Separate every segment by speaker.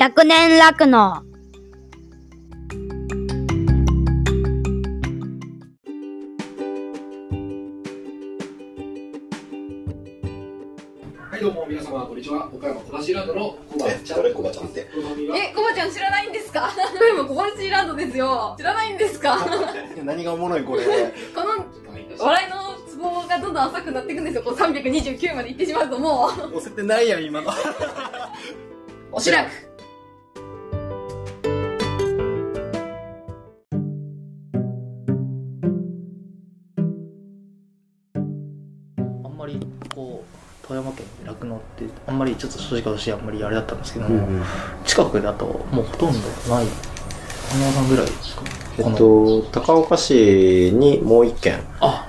Speaker 1: 100年楽の
Speaker 2: はい、どうも皆様、こんにちは。岡山小橋ランドのコバちゃん。
Speaker 3: 誰？コバちゃんって
Speaker 4: え、コバちゃん知らないんですか？これも小橋ランドですよ。知らないんですか？こ
Speaker 3: 何がおもろいこれ
Speaker 4: の
Speaker 2: はい
Speaker 4: 笑いのツボがどんどん浅くなっていくんですよ。こう329まで行ってしまうともう、
Speaker 3: 押せてないやん今の
Speaker 4: おしらく。
Speaker 5: ちょっと正直私あんまりあれだったんですけども、近くだともうほとんどない花輪さんぐらいですか？
Speaker 6: えっと、高岡市にもう一軒
Speaker 5: あ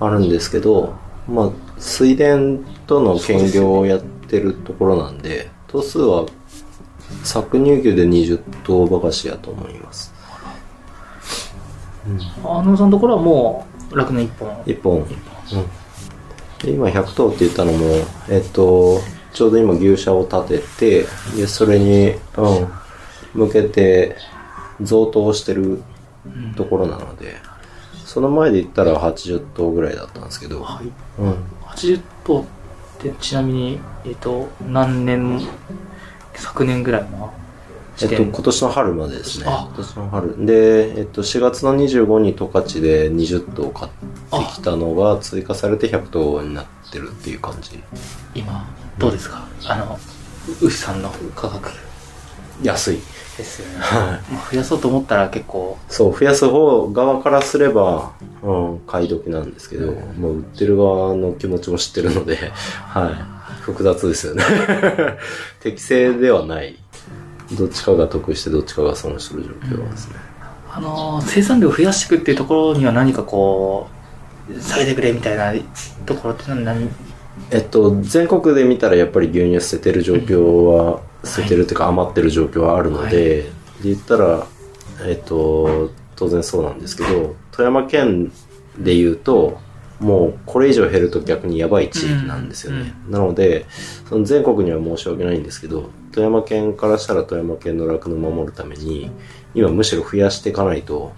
Speaker 6: あるんですけど、まあ、水田との兼業をやってるところなんで、頭数は搾乳牛で20頭ばかしやと思います。
Speaker 5: 花輪さんのところはもう酪農一本？
Speaker 6: 一本。うん。で今100頭って言ったのも、えっと、ちょうど今牛舎を建てて、で、それに、うん、向けて贈答してるところなので、その前で言ったら80頭ぐらいだったんですけど、
Speaker 5: はい
Speaker 6: うん。
Speaker 5: 80頭ってちなみにえっ、と何年昨年ぐらいの
Speaker 6: えっと、今年の春までですね。
Speaker 5: あ
Speaker 6: 今年の春。で、えっと、4月の25に十勝で20頭買ってきたのが追加されて100頭になってるっていう感じ。
Speaker 5: 今どうですか、あの牛さんの価格
Speaker 6: 安い。
Speaker 5: ですよね、まあ、増やそうと思ったら結構
Speaker 6: そう、増やす方側からすれば、うん、買い時なんですけど、もう売ってる側の気持ちも知ってるので、はい。複雑ですよね。適正ではない。どっちかが得してどっちかが損する状況ですね。
Speaker 5: あのー生産量を増やしていくっていうところには何かこう下げてくれみたいなところって何？
Speaker 6: えっと、全国で見たらやっぱり牛乳捨ててる状況は、捨ててるっていうか余ってる状況はあるので、で言ったら、えっと、当然そうなんですけど、富山県で言うと、もうこれ以上減ると逆にやばい地域なんですよね。なので、その全国には申し訳ないんですけど、富山県からしたら富山県の酪農を守るために、今むしろ増やしていかないと、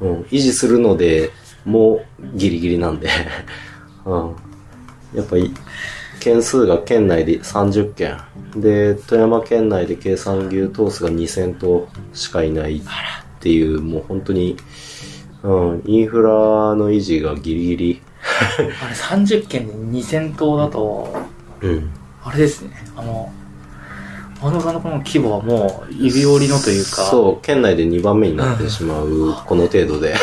Speaker 6: うん、維持するので、もうギリギリなんで、うん。やっぱり、件数が県内で30件。で、富山県内で計算牛頭数が2000頭しかいないっていう、もう本当に、うん、インフラの維持がギリギリ、
Speaker 5: あれ30件で2000頭だと
Speaker 6: うん。
Speaker 5: あれですねあのあのさんのこの規模はもう指折りのというか。
Speaker 6: そう、県内で2番目になってしまう、この程度で。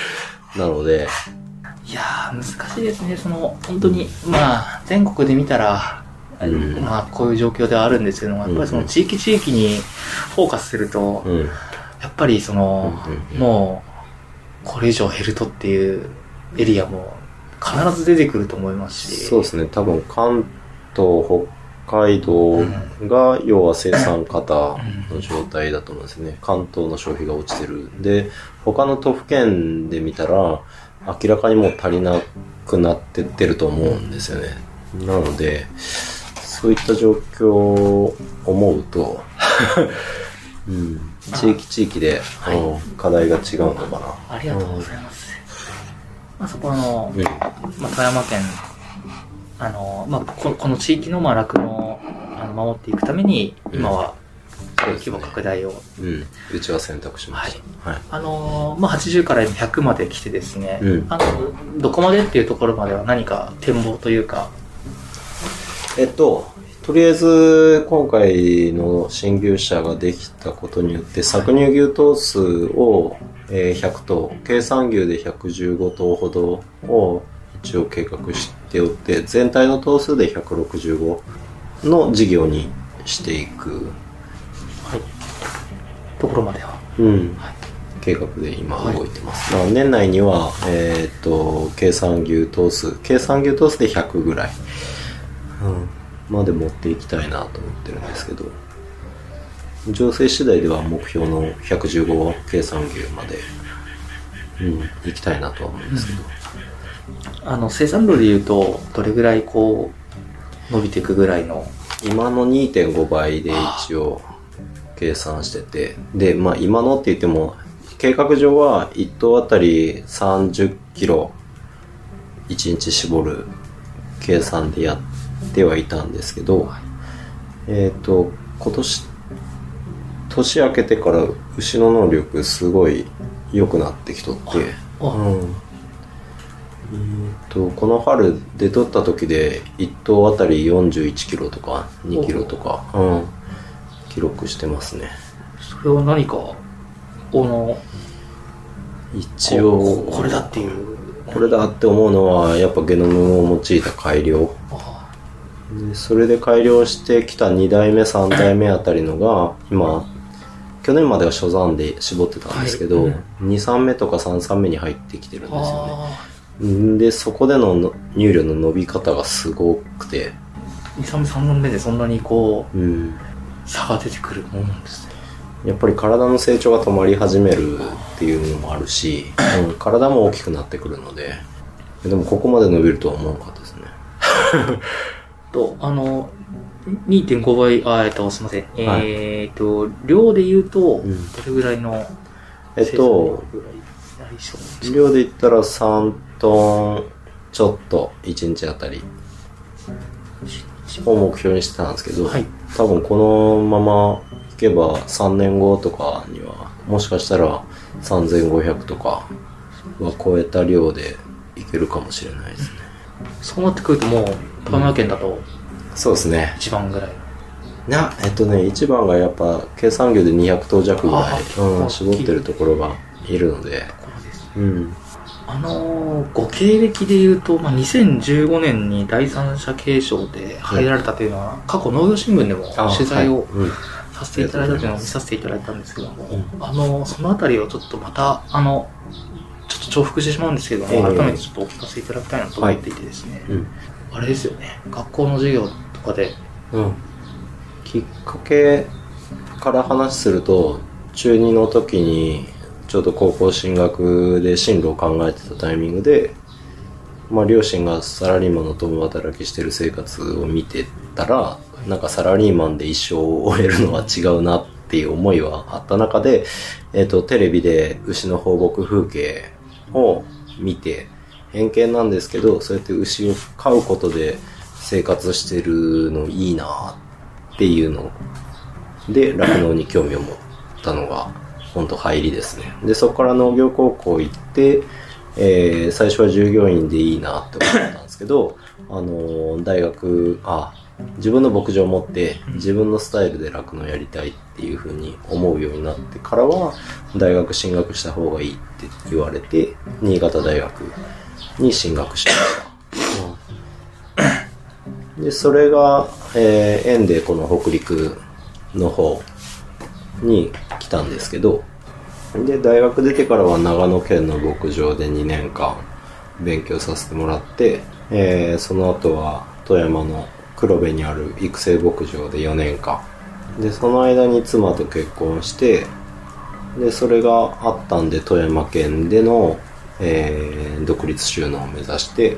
Speaker 6: なので、
Speaker 5: いやー難しいですね。その本当にまあ全国で見たら、
Speaker 6: うん。
Speaker 5: まあこういう状況ではあるんですけどもやっぱりその地域地域にフォーカスすると、
Speaker 6: うん。
Speaker 5: やっぱりその、
Speaker 6: うん。
Speaker 5: もうこれ以上減るとっていうエリアも必ず出てくると思いますし。
Speaker 6: そうですね、多分関東、北海道が要は生産方の状態だと思うんですね。関東の消費が落ちてる。で、他の都府県で見たら、明らかにもう足りなくなってってると思うんですよね。なので、そういった状況を思うと、うん、地域地域で、うん課題が違うのかな。
Speaker 5: ありがとうございます。まあ、そこはあの、
Speaker 6: うん
Speaker 5: まあ、富山県、あの、まあ、ここの地域の、まあ、酪農をあの守っていくために、今は、規模拡大を、
Speaker 6: うん、うちは選択しました。はい。
Speaker 5: あの、まあ、80から100まで来てですね、
Speaker 6: うん。
Speaker 5: あの、どこまでっていうところまでは何か展望というか、
Speaker 6: えっと、とりあえず、今回の新牛舎ができたことによって、搾乳牛頭数を、えー100頭、計算牛で115頭ほどを一応計画しておって、全体の頭数で165の事業にしていく、
Speaker 5: ところまでは。
Speaker 6: うん、計画で今動いてます。まあ年内には、えーっと、計算牛頭数、計算牛頭数で100ぐらい、うん、まで持っていきたいなと思ってるんですけど、情勢次第では目標の115計算牛まで、うん、行きたいなとは思うんですけど、
Speaker 5: あの、生産量で言うと、どれぐらいこう、伸びていくぐらいの？
Speaker 6: 今の2.5倍で一応計算してて、で、まあ今のって言っても、計画上は1頭あたり30キロ1日絞る計算でやってはいたんですけど、えっ、と、今年、年明けてから牛の能力すごい良くなってきとって、
Speaker 5: あ
Speaker 6: うん。えーとこの春出とった時で1頭あたり41キロとか2キロとか、うん、記録してますね。
Speaker 5: それは何か、この、
Speaker 6: 一応
Speaker 5: ここれだっていう。
Speaker 6: これだって思うのはやっぱゲノムを用いた改良。
Speaker 5: あ
Speaker 6: でそれで改良してきた2代目3代目あたりのが今去年までは初山で絞ってたんですけど、
Speaker 5: はい。
Speaker 6: 23目とか33目に入ってきてるん
Speaker 5: あ
Speaker 6: ですよねでそこでのの乳量の伸び方がすごくて。
Speaker 5: あ。2、3、3年目でそんなにこ
Speaker 6: うん。
Speaker 5: う、差が出てくるもんなんですね。
Speaker 6: やっぱり体の成長が止まり始めるっていうのもあるし、うん、体も大きくなってくるので。でもここまで伸びるとは思わなかったですね。
Speaker 5: と、あの、2.5倍、あ、えっと、すみません。
Speaker 6: はい。
Speaker 5: えっと、量で言うと、ど
Speaker 6: ん。
Speaker 5: れぐらいのうなんですか
Speaker 6: 量で言ったら3トンちょっと1日あたり。を目標にしてたんですけど、
Speaker 5: はい。
Speaker 6: 多分このままいけば3年後とかにはもしかしたら3500とかは超えた量でいけるかもしれないですね。
Speaker 5: そうなってくるともう、富山県だと
Speaker 6: そうですね。
Speaker 5: 一番ぐらい。
Speaker 6: なえっとね一番がやっぱ計算業で200頭弱ぐらい
Speaker 5: あ、
Speaker 6: うん、
Speaker 5: あ
Speaker 6: 絞ってるところがいるのでうん。
Speaker 5: あのーご経歴で言うと、まあ、2015年に第三者継承で入られたというのは、過去農業新聞でも取材をさせていただいたというのを見させていただいたんですけども、
Speaker 6: うん。
Speaker 5: あのーそのあたりをちょっとまた、あの、ちょっと重複してしまうんですけども、
Speaker 6: ええ。
Speaker 5: 改めてちょっとお聞かせいただきたいなと思っていてですね、
Speaker 6: うん。
Speaker 5: あれですよね、学校の授業とかで、
Speaker 6: うん、きっかけから話すると中2の時にちょうど高校進学で進路を考えてたタイミングで、まあ、両親がサラリーマンの共働きしてる生活を見てたらなんかサラリーマンで一生を終えるのは違うなっていう思いはあった中で、えっとテレビで牛の放牧風景を見て偏見なんですけどそうやって牛を飼うことで生活してるのいいなっていうので酪農に興味を持ったのが本当入りですね。でそこから農業高校行って、えー最初は従業員でいいなって思ったんですけどあのー大学あ自分の牧場を持って自分のスタイルで酪農やりたいっていうふうに思うようになってからは大学進学した方がいいって言われて新潟大学に進学しました、でそれが、えー縁でこの北陸の方に来たんですけどで大学出てからは長野県の牧場で2年間勉強させてもらって、えーその後は富山の黒部にある育成牧場で4年間でその間に妻と結婚してでそれがあったんで富山県での、えー独立収納を目指して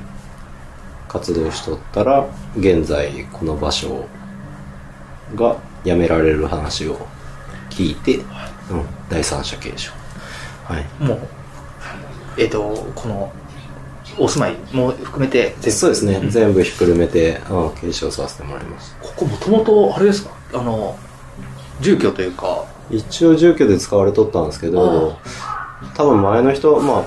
Speaker 6: 活動しとったら現在この場所が辞められる話を聞いて、うん、第三者継承はい。
Speaker 5: もう、えっ、と、この、お住まいも含めて、
Speaker 6: そうですね、全部ひっくるめて、うん、継承させてもらいます。
Speaker 5: ここもともと、あれですか？あの、住居というか、
Speaker 6: 一応住居で使われとったんですけど多分前の人ま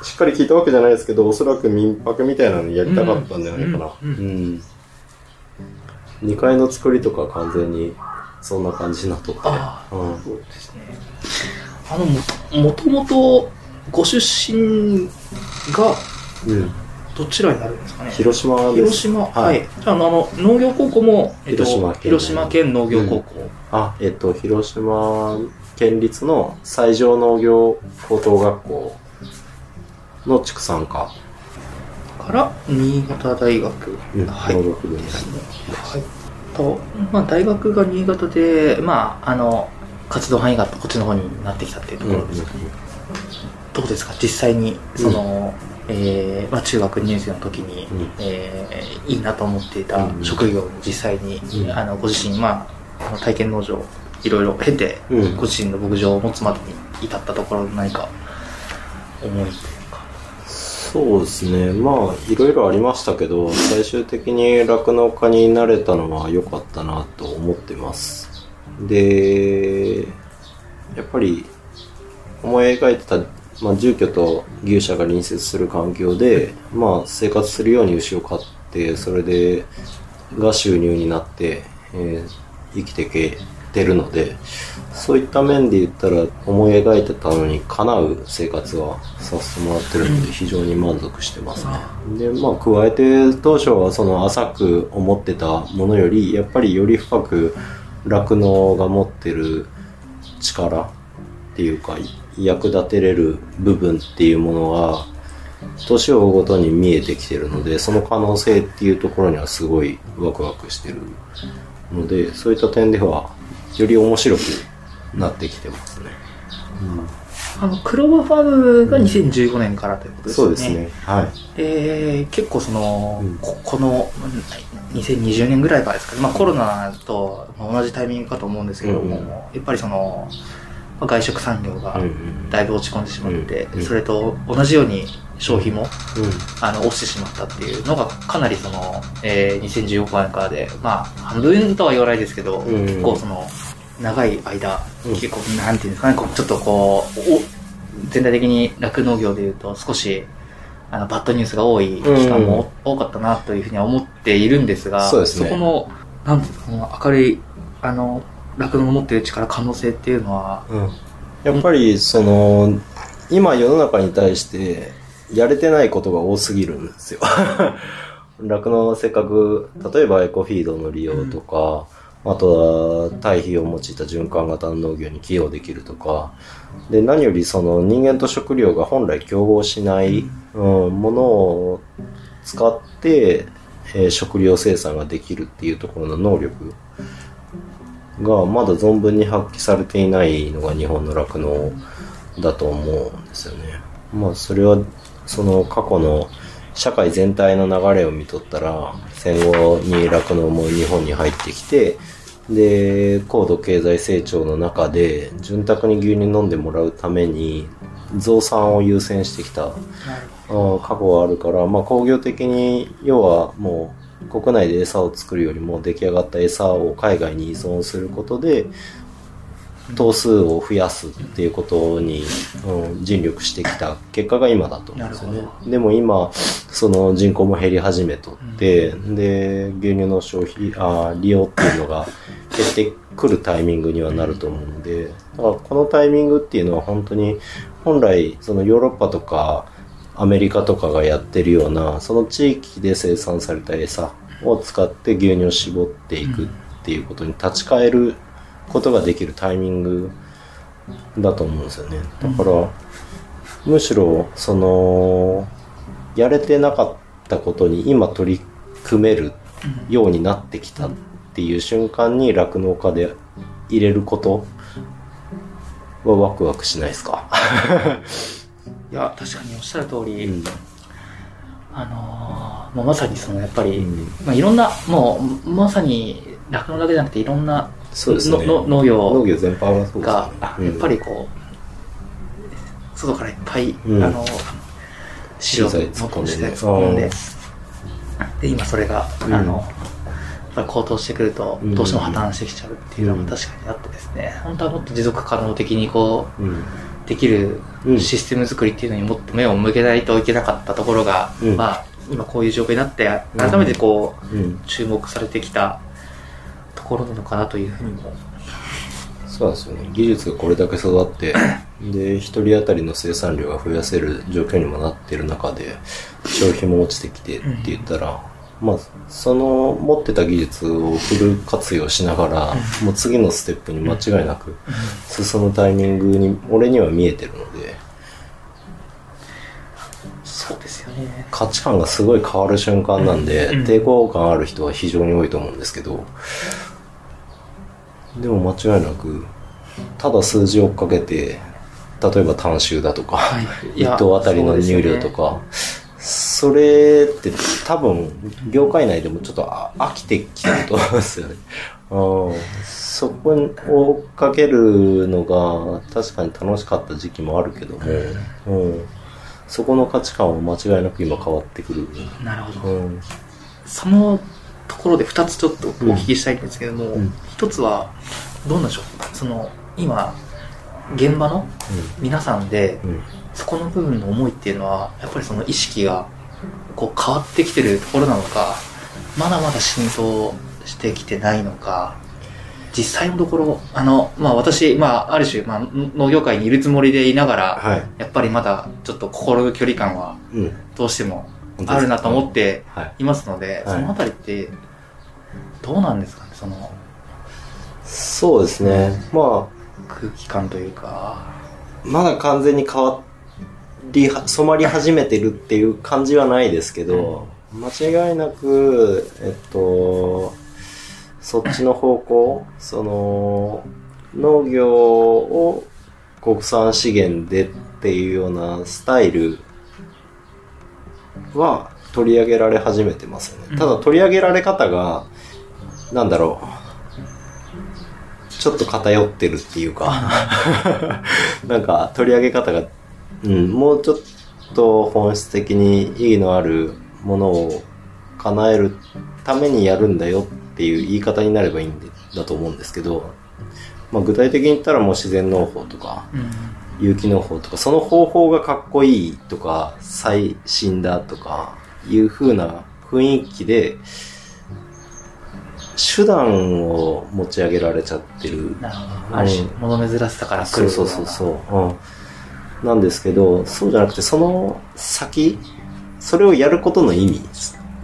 Speaker 6: あしっかり聞いたわけじゃないですけどおそらく民泊みたいなのやりたかったんじゃないかな。
Speaker 5: うんうん
Speaker 6: うん2階の作りとか完全にそんな感じになっとって
Speaker 5: あ
Speaker 6: うん
Speaker 5: そうですね。あの、も、もともと、ご出身が、
Speaker 6: うん、
Speaker 5: どちらになるんですかね？
Speaker 6: 広島です
Speaker 5: 広島、は。
Speaker 6: はいい
Speaker 5: じゃあ、あの、農業高校も、えっと、
Speaker 6: 広島県
Speaker 5: 広島県農業高校。
Speaker 6: あえっと広島県立の西条農業高等学校の畜産科、
Speaker 5: から、新潟大学。
Speaker 6: うん
Speaker 5: はい。
Speaker 6: 農学部に
Speaker 5: ですね。はい。と、まあ、大学が新潟で、まあ、あの、活動範囲がこっちの方になってきたっていうところです。かね。どうですか？実際にその、えーまあ、中学2年生の時に、
Speaker 6: うん。
Speaker 5: えーいいなと思っていた
Speaker 6: うん。
Speaker 5: 職業に実際に、
Speaker 6: うん。
Speaker 5: あのご自身、まあ、体験農場いろいろ経て、
Speaker 6: うん。
Speaker 5: ご自身の牧場を持つまでに至ったところ何か思い
Speaker 6: そうですね。まあ、いろいろありましたけど、最終的に酪農家になれたのは良かったなと思ってます。で、やっぱり、思い描いてた、まあ、住居と牛舎が隣接する環境で、まあ、生活するように牛を飼って、それで、が収入になって、えー生きてけてるので、そういった面で言ったら、思い描いてたのにかなう生活はさせてもらってるので、非常に満足してますね。で、まあ、加えて、当初はその浅く思ってたものより、やっぱりより深く、酪農が持ってる力っていうか、役立てれる部分っていうものは、年を追うごとに見えてきてるので、その可能性っていうところにはすごいワクワクしてるので、そういった点では、より面白くなってきてますね。
Speaker 5: あのクローバーファームが2015年からということですよね、
Speaker 6: そうですね。はい。
Speaker 5: で結構その、
Speaker 6: うん。
Speaker 5: ここのうん2020年ぐらいからですかね、まあ、コロナと同じタイミングかと思うんですけども、
Speaker 6: うん
Speaker 5: やっぱりそのまあ外食産業が
Speaker 6: うんうん
Speaker 5: だいぶ落ち込んでしまって、
Speaker 6: うん。
Speaker 5: それと同じように消費も
Speaker 6: う
Speaker 5: あの落ちてしまったっていうのがかなりその、えー、2015年からでまあ半分とは言わないですけど、
Speaker 6: うん。
Speaker 5: 結構その長い間、
Speaker 6: うん。
Speaker 5: 結構なんていうんですかねこうちょっとこうお全体的に酪農業でいうと少しあのバッドニュースが多い期間も多かったなというふうには思っているんですが、
Speaker 6: そね。
Speaker 5: このなんていうんですかこの明るいあの酪農の持っている力可能性っていうのは。
Speaker 6: やっぱり、その、今世の中に対して、やれてないことが多すぎるんですよ。酪農のせっかく、例えばエコフィードの利用とか、あとは堆肥を用いた循環型の農業に寄与できるとか、で、何よりその人間と食料が本来競合しない、うん、ものを使って、えー食料生産ができるっていうところの能力がまだ存分に発揮されていないのが日本の酪農だと思うんですよね。まあそれはその過去の社会全体の流れを見とったら戦後に酪農も日本に入ってきてで高度経済成長の中で潤沢に牛乳飲んでもらうために増産を優先してきた過去があるから、まあ、工業的に要はもう国内で餌を作るよりも出来上がった餌を海外に依存することで頭数を増やすっていうことに、うん、尽力してきた結果が今だと思うんですよね。でも今その人口も減り始めとって、で牛乳の消費あー利用っていうのが減ってくるタイミングにはなると思うのでだからこのタイミングっていうのは本当に本来そのヨーロッパとかアメリカとかがやってるようなその地域で生産された餌を使って牛乳を絞っていくっていうことに立ち返ることができるタイミングだと思うんですよね。だから、むしろそのやれてなかったことに今取り組めるようになってきたっていう瞬間に酪農家で入れることはワクワクしないですか？
Speaker 5: いや確かにおっしゃる通り、
Speaker 6: うん。
Speaker 5: あのーまあ、まさにそのやっぱり、
Speaker 6: うん。
Speaker 5: まあ、いろんなもうまさに酪農だけじゃなくていろんな
Speaker 6: そうですね。
Speaker 5: のの農業
Speaker 6: 農業全般がそう
Speaker 5: が、
Speaker 6: うん。
Speaker 5: やっぱりこう外からいっぱい、
Speaker 6: うん。
Speaker 5: あの
Speaker 6: 資材
Speaker 5: の
Speaker 6: 突っ込んで。
Speaker 5: でで今それが、
Speaker 6: うん。
Speaker 5: あの高騰してくると
Speaker 6: うん。
Speaker 5: どうしても破綻してきちゃうっていうの
Speaker 6: うん。
Speaker 5: が確かにあってですね、本当はもっと持続可能的にこう
Speaker 6: うん。
Speaker 5: できる
Speaker 6: うん。
Speaker 5: システム作りっていうのにもっと目を向けないといけなかったところが、
Speaker 6: うん。
Speaker 5: まあ今こういう状況になって改めてこう、
Speaker 6: うん。
Speaker 5: 注目されてきたところなのかなというふうにも。
Speaker 6: そうですよね。技術がこれだけ育って で一人当たりの生産量が増やせる状況にもなってる中で消費も落ちてきてって言ったら、まあその持ってた技術をフル活用しながら、もう次のステップに間違いなく進むタイミングに俺には見えてるので
Speaker 5: そうですよね。
Speaker 6: 価値観がすごい変わる瞬間なんで、
Speaker 5: うん。
Speaker 6: 抵抗感ある人は非常に多いと思うんですけどでも間違いなくただ数字を追っかけて例えば単収だとか、
Speaker 5: はいいや
Speaker 6: 一等あたりの入量とか、それって多分、業界内でもちょっとあ飽きてきてると思うんですよね。うんそこを追っかけるのが確かに楽しかった時期もあるけども、うん、そこの価値観は間違いなく今変わってくる。
Speaker 5: なるほど。
Speaker 6: うん
Speaker 5: そのところで2つちょっとお聞きしたいんですけども、
Speaker 6: うん
Speaker 5: 一つは、どうなんでしょうその、今、現場の皆さんで、
Speaker 6: うん
Speaker 5: そこの部分の思いっていうのは、やっぱりその意識が、こう変わってきてるところなのか、まだまだ浸透してきてないのか、実際のところ、あの、まあ私、まあある種、まあ農業界にいるつもりでいながら、
Speaker 6: はい。
Speaker 5: やっぱりまだちょっと心の距離感は
Speaker 6: うん。
Speaker 5: どうしてもあるなと思って
Speaker 6: はい。
Speaker 5: いますので、
Speaker 6: はい
Speaker 5: そのあたりって、どうなんですかね、その
Speaker 6: そうですね。ま
Speaker 5: 空気感というか。
Speaker 6: あ、まだ完全に変わりは、染まり始めてるっていう感じはないですけど、間違いなく、えっと、そっちの方向、その、農業を国産資源でっていうようなスタイルは取り上げられ始めてますよね。ただ取り上げられ方が、なんだろう、ちょっと偏ってるっていうか、なんか取り上げ方が、うん、もうちょっと本質的に意義のあるものを叶えるためにやるんだよっていう言い方になればいいんでだと思うんですけど、まあ、具体的に言ったらもう自然農法とか、
Speaker 5: うん
Speaker 6: 有機農法とか、その方法がかっこいいとか、最新だとか、いう風な雰囲気で、手段を持ち上げられちゃってる。
Speaker 5: なるほど。ある種、物珍しさから来る
Speaker 6: そうそうそうそう。うん。なんですけど、そうじゃなくて、その先、それをやることの意味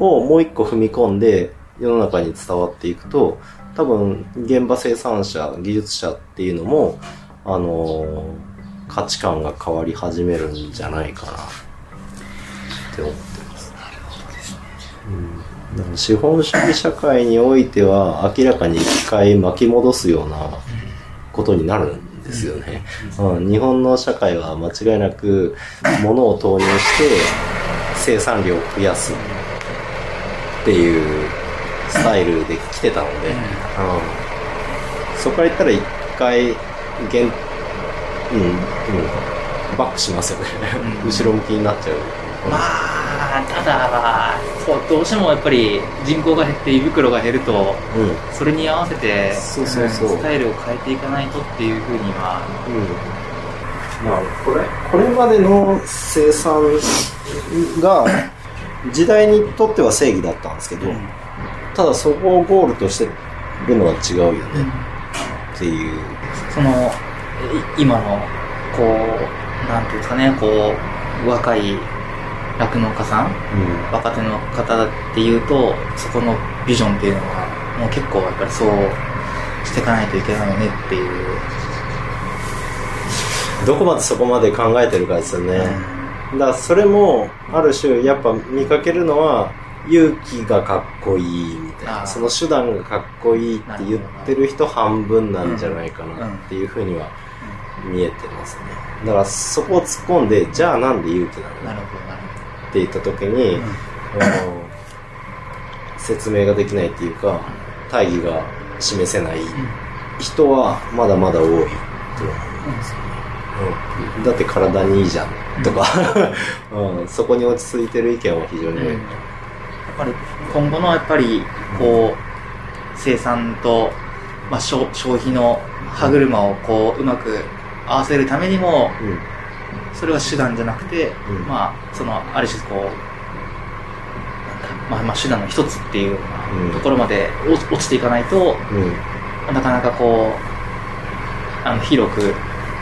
Speaker 6: をもう一個踏み込んで、世の中に伝わっていくと、多分、現場生産者、技術者っていうのも、あのー価値観が変わり始めるんじゃないかな、って思ってます。なるほどですね。うん。だから資本主義社会においては、明らかに一回巻き戻すようなことになるんですよね。うん、日本の社会は間違いなく物を投入して生産量を増やすっていうスタイルで来てたので、うんそこから言ったら一回現、うん、うん、バックしますよね。後ろ向きになっちゃう。
Speaker 5: まあ、ただ、そう、どうしてもやっぱり人口が減って胃袋が減ると、
Speaker 6: うん。
Speaker 5: それに合わせて、
Speaker 6: そうそうそうん
Speaker 5: スタイルを変えていかないとっていうふうには、
Speaker 6: うん。まあ、これ、これまでの生産が、時代にとっては正義だったんですけど、ただそこをゴールとしてるのは違うよね、っていう。
Speaker 5: その、い今の、こう、なんていうんですかね、こう、若い酪農家さん、若手の方っていうと、そこのビジョンっていうのは、もう結構やっぱりそうしていかないといけないよねっていう。
Speaker 6: どこまでそこまで考えてるかですよね。だからそれも、ある種、やっぱ見かけるのは、勇気がかっこいいみたいな、その手段がかっこいいって言ってる人半分なんじゃないかなっていうふうには見えてますね。だからそこを突っ込んで、じゃあなんで勇気なの？
Speaker 5: なるほど、なる
Speaker 6: って言った時に、あの説明ができないっていうか大義が示せない。人はまだまだ多いと思う。んですよね、うん。だって体にいいじゃんとか、うん。そこに落ち着いてる意見は非常に。多い、
Speaker 5: やっぱり今後のやっぱりこう生産と、まあ、消消費の歯車をこううまく合わせるためにも
Speaker 6: うん。
Speaker 5: それは手段じゃなくて、
Speaker 6: うん。
Speaker 5: まあそのある種こうまあ、まあ手段の一つっていうところまで落落ちていかないと、
Speaker 6: うん。
Speaker 5: なかなかこうあの広く一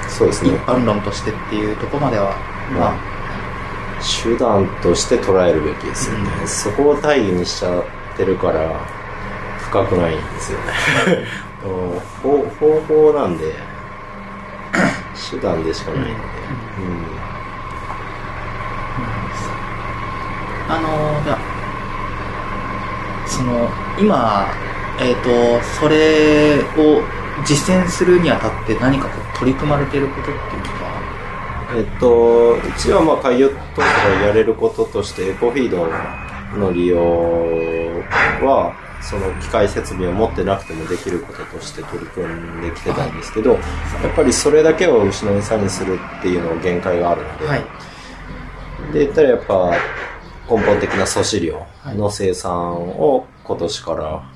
Speaker 6: そうですね。
Speaker 5: 般論としてっていうところまでは、まあ、
Speaker 6: 手段として捉えるべきですよね、
Speaker 5: うん。
Speaker 6: そこを大義にしちゃってるから深くないんですよね。方法なんで手段でしかないので、
Speaker 5: あのじゃあその今えっ、とそれを実践するにあたって何かこう取り組まれていることっていうのは？
Speaker 6: えっと、うちはまあ開業当初からやれることとして、エコフィードの利用は、その機械設備を持ってなくてもできることとして取り組んできてたんですけど、やっぱりそれだけを牛の餌にするっていうのは限界があるので、
Speaker 5: はい。
Speaker 6: で言ったらやっぱ根本的な粗飼料の生産を今年から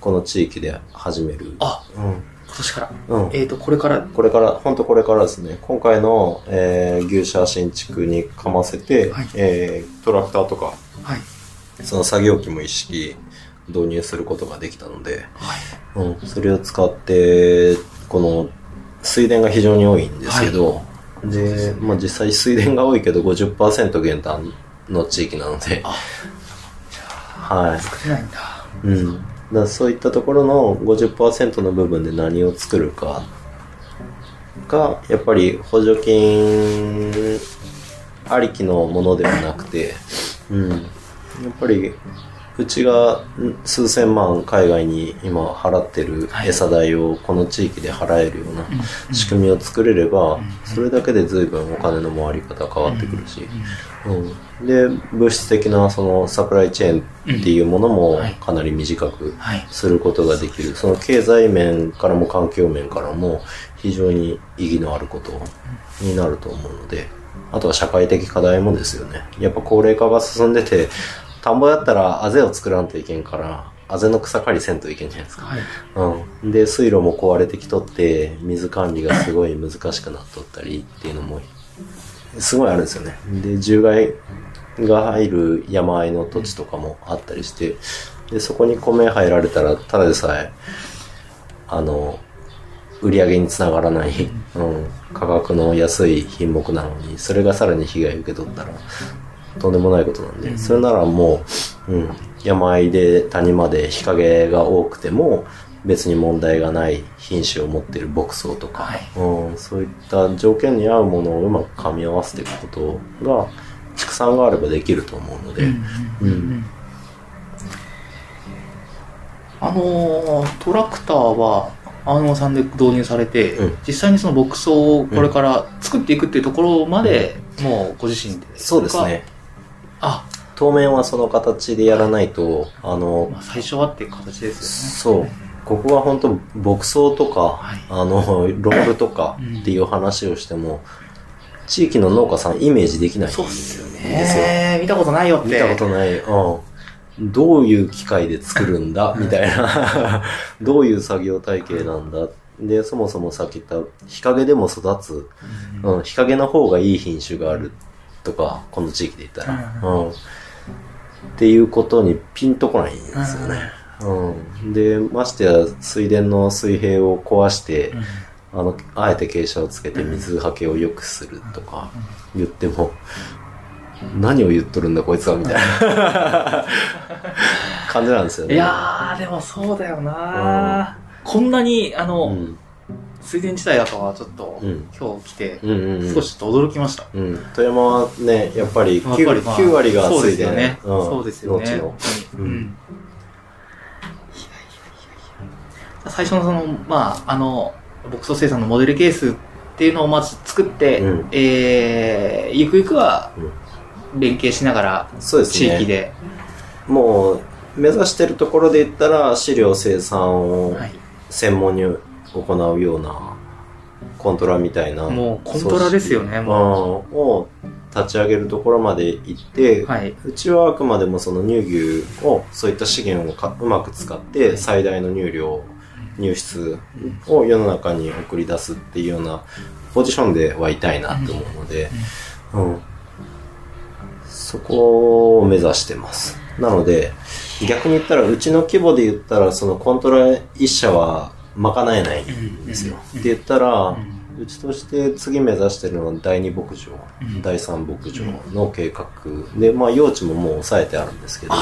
Speaker 6: この地域で始める。
Speaker 5: あ、
Speaker 6: うん。
Speaker 5: 今年から？
Speaker 6: うん。
Speaker 5: えっ、と、これから、
Speaker 6: これから、本当これからですね、今回の、えー牛舎新築にかませて、
Speaker 5: はい
Speaker 6: えートラクターとか、
Speaker 5: はい。
Speaker 6: その作業機も一式導入することができたので、うん、それを使って、この水田が非常に多いんですけど、で、まあ実際水田が多いけど50%減反の地域なので、はい。
Speaker 5: 作れないんだ。
Speaker 6: うん。だそういったところの50%の部分で何を作るかが、やっぱり補助金ありきのものではなくて、うん。やっぱり、うちがん数千万海外に今払ってる
Speaker 5: はい。
Speaker 6: 餌代をこの地域で払えるような仕組みを作れれば、それだけで随分お金の回り方変わってくるし、うん、で物質的なそのサプライチェーンっていうものも
Speaker 5: はい。
Speaker 6: かなり短く
Speaker 5: はい。
Speaker 6: することができる。その経済面からも環境面からも非常に意義のあることになると思うのであとは社会的課題もですよね。やっぱ高齢化が進んでて田んぼやったらあぜを作らんといけんからあぜの草刈りせんといけんじゃないですか
Speaker 5: はい。
Speaker 6: うん。で、水路も壊れてきとって、水管理がすごい難しくなっとったりっていうのも、すごいあるんですよね。で、獣害が入る山あいの土地とかもあったりして、で、そこに米入られたら、ただでさえ、あの、売り上げにつながらない、うん、価格の安い品目なのに、それがさらに被害受け取ったら、とんでもないことなんで、それならもう、うん、山あいで谷まで日陰が多くても、別に問題がない品種を持っている牧草とか、
Speaker 5: はい。
Speaker 6: うん、そういった条件に合うものをうまく噛み合わせていくことが、畜産があればできると思うので、うん
Speaker 5: あのートラクターは、青野さんで導入されて、
Speaker 6: うん。
Speaker 5: 実際にその牧草をこれから作っていくっていうところまで、もうご自身で。
Speaker 6: そうですね。
Speaker 5: あ、
Speaker 6: 当面はその形でやらないと、あの
Speaker 5: ま、あ、最初はっていう形です
Speaker 6: そう。ここは本当牧草とか、
Speaker 5: はい
Speaker 6: あの、ロールとかっていう話をしても、地域の農家さんイメージできないん
Speaker 5: よね。
Speaker 6: ですよ。
Speaker 5: そうっすよね。見たことないよって。
Speaker 6: 見たことない。うん。どういう機械で作るんだみたいな。どういう作業体系なんだで、そもそもさっき言った日陰でも育つ、うん、日陰の方がいい品種があるとか、この地域で言ったら。うん。っていうことにピンとこないんですよね。うん。で、ましてや水田の水平を壊して、あの、あえて傾斜をつけて水はけを良くするとか言っても、何を言っとるんだこいつはみたいな 感じなんですよね。
Speaker 5: いやー、でもそうだよな、こんなに、あの、
Speaker 6: うん。
Speaker 5: 水田地帯だとはちょっと、
Speaker 6: うん
Speaker 5: 今日来て、
Speaker 6: うんうんうん。
Speaker 5: 少しちょっと驚きました。
Speaker 6: うん。富山はね、やっぱり 9,
Speaker 5: やっぱりまあ
Speaker 6: 9割が
Speaker 5: そうで
Speaker 6: 水田、
Speaker 5: すよね。
Speaker 6: うん
Speaker 5: そうですよね。
Speaker 6: 農地の。
Speaker 5: 本当に
Speaker 6: うん
Speaker 5: うん最初のその、まあ、あの、牧草生産のモデルケースっていうのをまず作って、
Speaker 6: うん
Speaker 5: えー、ゆくゆくは連携しながら、
Speaker 6: そうですね。
Speaker 5: 地域で、
Speaker 6: もう、目指してるところで言ったら、飼料生産を
Speaker 5: はい、
Speaker 6: 専門に行うようなコントラみたいな。
Speaker 5: もうコントラですよねも
Speaker 6: うんを立ち上げるところまで行って、
Speaker 5: はい。
Speaker 6: うちはあくまでもその乳牛をそういった資源をかうまく使って最大の乳量、乳質を世の中に送り出すっていうようなポジションではいたいなと思うので、うん。そこを目指してます。なので、逆に言ったら、うちの規模で言ったら、そのコントラ一社は賄えないんですよ。って言ったら、うちとして次目指してるのは第二牧場、第三牧場の計画で、まあ用地ももう抑えてあるんですけど、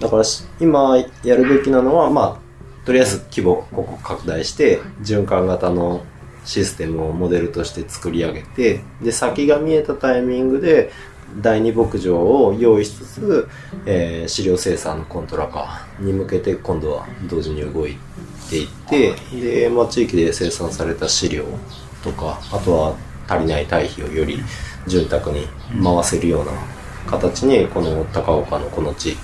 Speaker 6: だからし今やるべきなのは、まあ、とりあえず規模、ここ拡大して、循環型のシステムをモデルとして作り上げて、で、先が見えたタイミングで、第二牧場を用意しつつ、えー飼料生産のコントラ化に向けて今度は同時に動いていって、で、まあ、地域で生産された飼料とか、あとは足りない堆肥をより潤沢に回せるような形にこの高岡のこの地域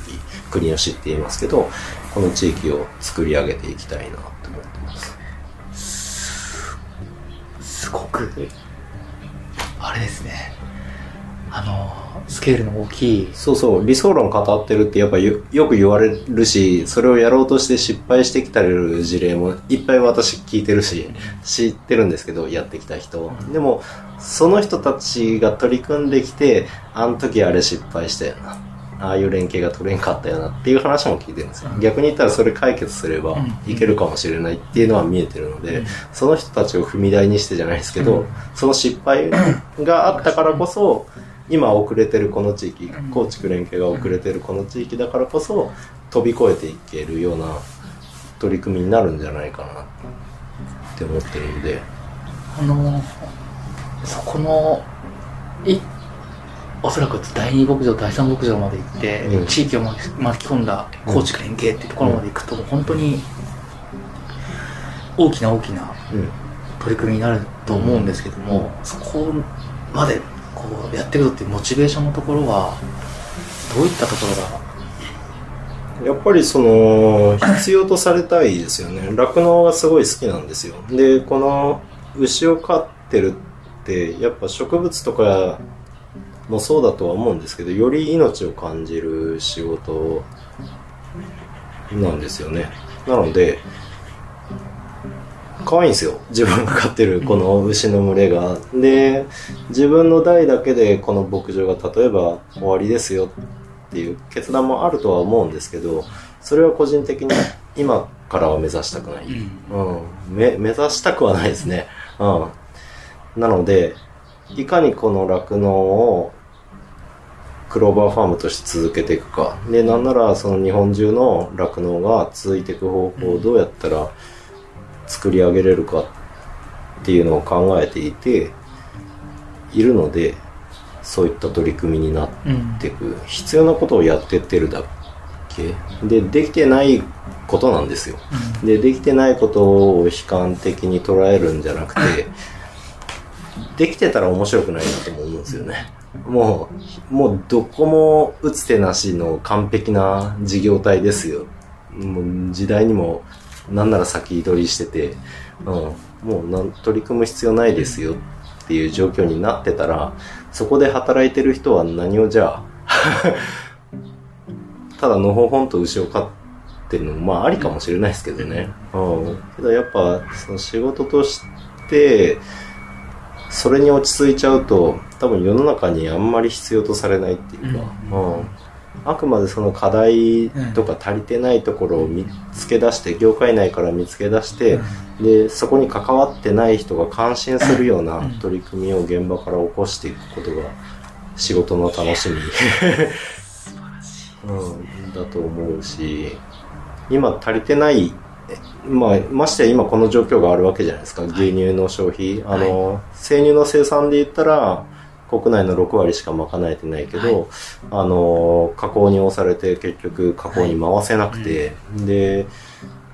Speaker 6: 国吉って言いますけどこの地域を作り上げていきたいなと思ってます
Speaker 5: すごく、あれですね。あの、スケールの大きい、
Speaker 6: そうそう理想論語ってるってやっぱよよく言われるしそれをやろうとして失敗してきたる事例もいっぱい私聞いてるし知ってるんですけどやってきた人。でもその人たちが取り組んできてあの時あれ失敗したよな。ああいう連携が取れんかったよなっていう話も聞いてるんですよ。逆に言ったらそれ解決すればいけるかもしれないっていうのは見えてるのでその人たちを踏み台にしてじゃないですけどその失敗があったからこそ今遅れてるこの地域高知連携が遅れてるこの地域だからこそ飛び越えていけるような取り組みになるんじゃないかなって思ってるんで。
Speaker 5: あの、そこの、い、おそらく第二牧場、第三牧場まで行って、
Speaker 6: うん。
Speaker 5: 地域を巻き巻き込んだ高知連携っていうところまで行くと、本当に大きな大きな
Speaker 6: うん。
Speaker 5: 取り組みになると思うんですけども、そこまでこうやってるっていうモチベーションのところは、どういったところが、
Speaker 6: やっぱりその必要とされたいですよね。酪農がすごい好きなんですよ。でこの牛を飼ってるってやっぱ植物とかもそうだとは思うんですけどより命を感じる仕事なんですよね。なので可愛いんですよ。自分が飼ってるこの牛の群れが。で自分の代だけでこの牧場が例えば終わりですよっていう決断もあるとは思うんですけどそれは個人的に今からは目指したくない、うん、め目指したくはないですね、うん、なのでいかにこの酪農をクローバーファームとして続けていくか。でなんならその日本中の酪農が続いていく方法をどうやったら作り上げれるかっていうのを考えていているのでそういった取り組みになっていく必要なことをやってってるだけ。でできてないことなんですよ。でできてないことを悲観的に捉えるんじゃなくて できてたら面白くないなとも思うんですよね。もうもうどこも打つ手なしの完璧な事業体ですよ。もう時代にもなんなら先取りしてて、うん、もう取り組む必要ないですよっていう状況になってたらそこで働いてる人は何をじゃあ ただのほほんと牛を飼ってるのもまあありかもしれないですけどね、うん、けどやっぱその仕事としてそれに落ち着いちゃうと多分世の中にあんまり必要とされないっていうか、うんあくまでその課題とか足りてないところを見つけ出して業界内から見つけ出してでそこに関わってない人が感心するような取り組みを現場から起こしていくことが仕事の楽しみ。うん、だと思うし今足りてないまあ、ましてや今この状況があるわけじゃないですか、牛乳の消費。あの、生乳の生産で言ったら、国内の6割しか賄えてないけど、あの、加工に押されて結局加工に回せなくて、で、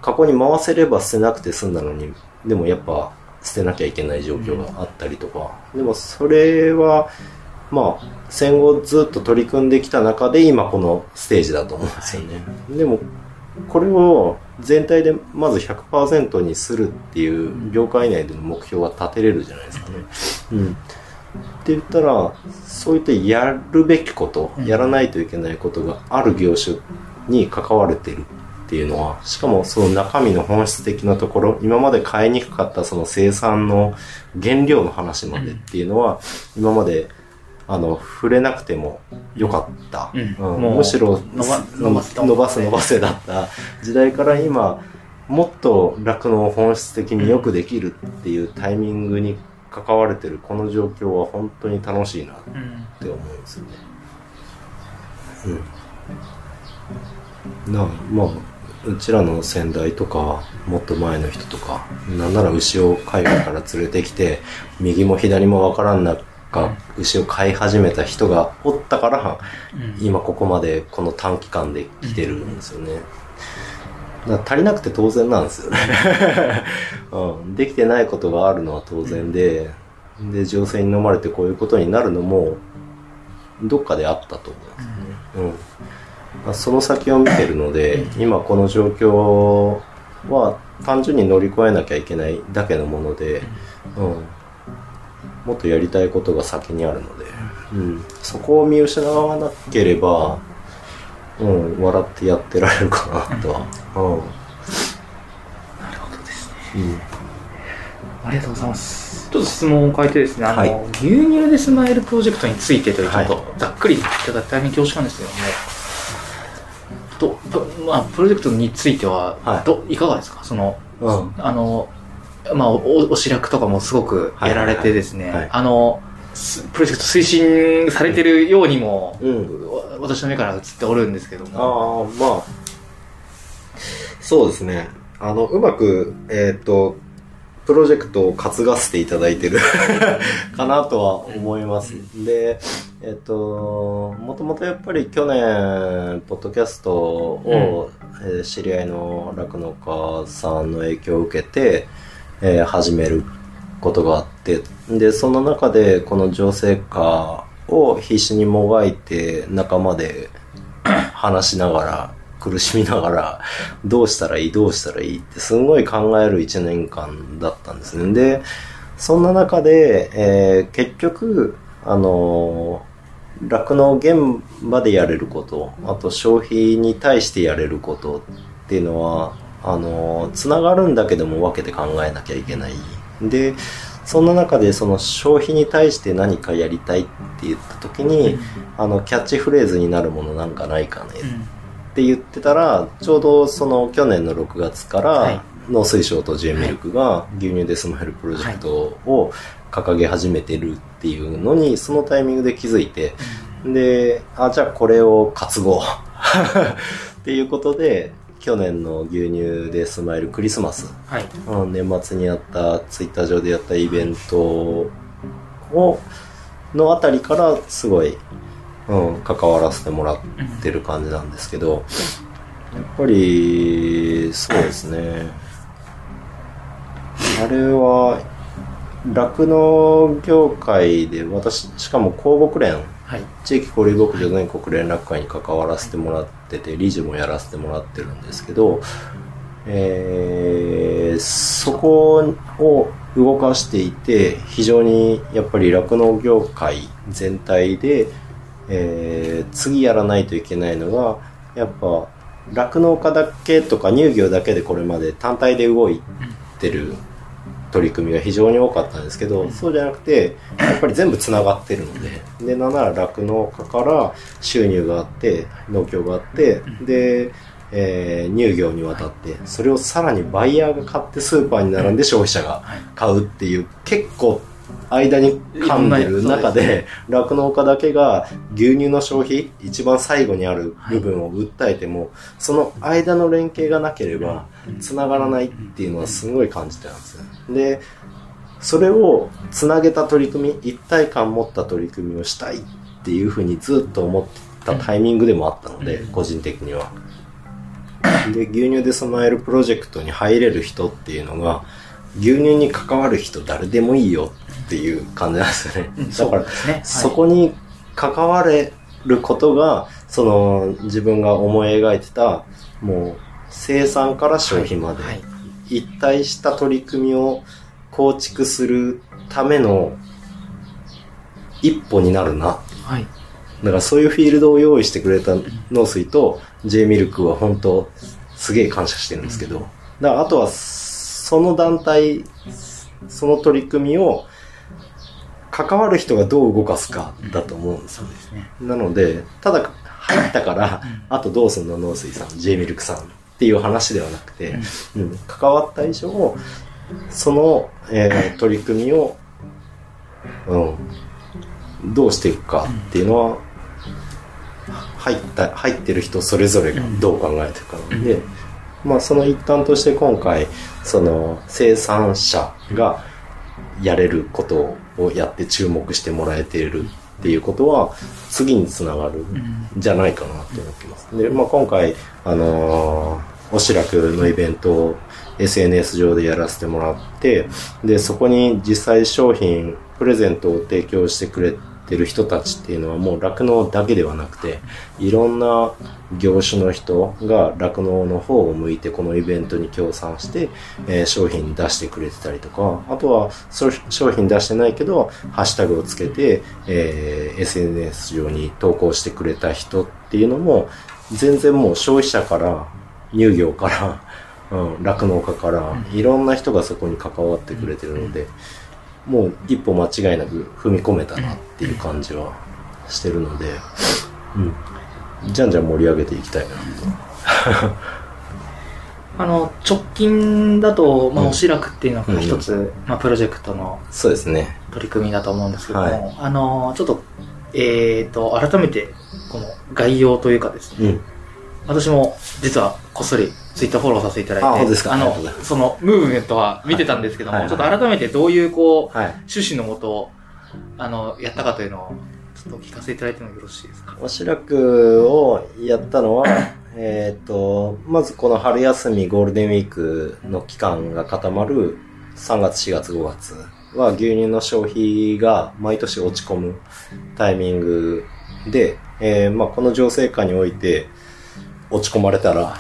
Speaker 6: 加工に回せれば捨てなくて済んだのに、でもやっぱ捨てなきゃいけない状況があったりとか、でもそれは、まあ、戦後ずっと取り組んできた中で今このステージだと思うんですよね。でも、これを全体でまず100%にするっていう業界内での目標は立てれるじゃないですかね。うん。って言ったら、そういったやるべきこと、やらないといけないことがある業種に関われてるっていうのは、しかもその中身の本質的なところ、今まで買いにくかったその生産の原料の話までっていうのは、今まであの、触れなくてもよかった。
Speaker 5: うん。
Speaker 6: むしろ
Speaker 5: 伸ば伸ばす
Speaker 6: 伸ばす伸ばせだった。時代から今、もっと酪農を本質的によくできるっていうタイミングに関われてるこの状況は本当に楽しいなって
Speaker 5: うん
Speaker 6: 思うんですよね。うん。なあ、まあ、うちらの先代とか、もっと前の人とか、なんなら牛を海外から連れてきて、右も左もわからん中、牛を飼い始めた人がおったから、今ここまでこの短期間で来てるんですよね。だから足りなくて当然なんですよね、うん。できてないことがあるのは当然で、で、情勢に飲まれてこういうことになるのも、どっかであったと思いますね。うん。まあその先を見てるので、今この状況は単純に乗り越えなきゃいけないだけのもので、うん。もっとやりたいことが先にあるので、うん。そこを見失わなければ、うん、笑ってやってられるかなとは。うん。
Speaker 5: なるほどですね。
Speaker 6: うん。
Speaker 5: ありがとうございます。ちょっと質問を変えてですね、あの、
Speaker 6: はい
Speaker 5: 牛乳でスマイルプロジェクトについてという、ちょ
Speaker 6: はい
Speaker 5: っとざっくりいただいて大変恐縮なんですけども、と、ぷまあ、プロジェクトについては、
Speaker 6: はい
Speaker 5: どいかがですか？その、
Speaker 6: うん。
Speaker 5: あの、まあ、お、おしらくとかもすごくやられてですね、
Speaker 6: はいはいはい
Speaker 5: あの、すプロジェクト推進されてるようにも、
Speaker 6: うん。
Speaker 5: わ私の目から映っておるんですけど
Speaker 6: あ
Speaker 5: も、
Speaker 6: あ、まあ、そうですね。あの、うまく、えっ、と、プロジェクトを担がせていただいてる かなとは思います。で、えっ、と、もともとやっぱり去年、ポッドキャストを、えー知り合いの酪農家さんの影響を受けて、えー始めることがあって、で、その中でこの情勢下を必死にもがいて仲間で話しながら、苦しみながら、どうしたらいい、どうしたらいいって、すごい考える一年間だったんですね。で、そんな中で、えー結局、あのー酪農現場でやれること、あと消費に対してやれることっていうのは、あのーつながるんだけども分けて考えなきゃいけない。で、そんな中でその消費に対して何かやりたいって言った時に、あの、キャッチフレーズになるものなんかないかね。って言ってたら、ちょうどその去年の6月から、
Speaker 5: はい。
Speaker 6: 農水省と J ミルクが牛乳でスマイルプロジェクトを掲げ始めてるっていうのに、そのタイミングで気づいて、で、あ、じゃあこれを担ごう。っていうことで、去年の牛乳でスマイルクリスマス
Speaker 5: はい。
Speaker 6: うん年末にやったツイッター上でやったイベントをのあたりからすごい、うん、関わらせてもらってる感じなんですけどやっぱりそうですねあれは酪農業界で私しかも公牧連
Speaker 5: はい。
Speaker 6: 地域交流牧場全国連絡会に関わらせてもらってて理事もやらせてもらってるんですけど、えーそこを動かしていて非常にやっぱり酪農業界全体で、えー次やらないといけないのがやっぱ酪農家だけとか乳業だけでこれまで単体で動いてる取り組みが非常に多かったんですけど、そうじゃなくて、やっぱり全部つながってるので、で、なん。なら酪農家から収入があって、農協があって、で、えー乳業にわたって、それをさらにバイヤーが買ってスーパーに並んで消費者が買うっていう、結構間に噛んでる中で、酪農家だけが牛乳の消費、一番最後にある部分を訴えても、その間の連携がなければ、繋がらないっていうのはすごい感じてたんですよ。で、それをつなげた取り組み、一体感持った取り組みをしたいっていうふうにずっと思ってたタイミングでもあったので、個人的には。で、牛乳でスマイルプロジェクトに入れる人っていうのが、牛乳に関わる人誰でもいいよっていう感じなんですよね。
Speaker 5: うん
Speaker 6: だから、
Speaker 5: そねはい
Speaker 6: そこに関われることが、その自分が思い描いてた、もう生産から消費まで、
Speaker 5: はい。
Speaker 6: 一体した取り組みを構築するための一歩になるな。
Speaker 5: はい。
Speaker 6: だからそういうフィールドを用意してくれた農水と J ミルクは本当すげえ感謝してるんですけど、だからあとはその団体、その取り組みを関わる人がどう動かすかだと思うんですよね。なので、ただ入ったから、あとどうすんの農水さん、J ミルクさんっていう話ではなくて、うん、関わった以上、その、えー取り組みを、うん、どうしていくかっていうのは、入った、入ってる人それぞれがどう考えてるかなんで、まあその一環として今回、その生産者がやれることをやって注目してもらえているっていうことは、次につながるんじゃないかなと思ってます。で、まあ今回、あのーおしらくのイベントを SNS 上でやらせてもらって、で、そこに実際商品、プレゼントを提供してくれてる人たちっていうのはもう酪農だけではなくて、いろんな業種の人が酪農の方を向いてこのイベントに協賛して、えー商品出してくれてたりとか、あとは商品出してないけど、ハッシュタグをつけて、えー SNS 上に投稿してくれた人っていうのも、全然もう消費者から、乳業から、うん、酪農家から、いろんな人がそこに関わってくれてるので、もう一歩間違いなく踏み込めたなっていう感じはしてるので、うん。じゃんじゃん盛り上げていきたいなと。
Speaker 5: あの、直近だと、まあ、
Speaker 6: うん
Speaker 5: おしらくっていうの
Speaker 6: うん
Speaker 5: が一つ、まあ、プロジェクトの
Speaker 6: そうですね。
Speaker 5: 取り組みだと思うんですけども、
Speaker 6: はい
Speaker 5: あの、ちょっと、えっ、と、改めて、この概要というかですね、
Speaker 6: うん。
Speaker 5: 私も実はこっそりツイッターフォローさせていただいて、
Speaker 6: あですか？あ
Speaker 5: のそのムーブメントは見てたんですけども、
Speaker 6: はい。はい
Speaker 5: ちょっと改めてどういうこう、
Speaker 6: はい。
Speaker 5: 趣旨のもと、あの、やったかというのを、ちょっと聞かせていただいてもよろしいですか？
Speaker 6: おしらくをやったのは、えっと、まずこの春休みゴールデンウィークの期間が固まる3月、4月、5月は牛乳の消費が毎年落ち込むタイミングで、えーまあこの情勢下において落ち込まれたら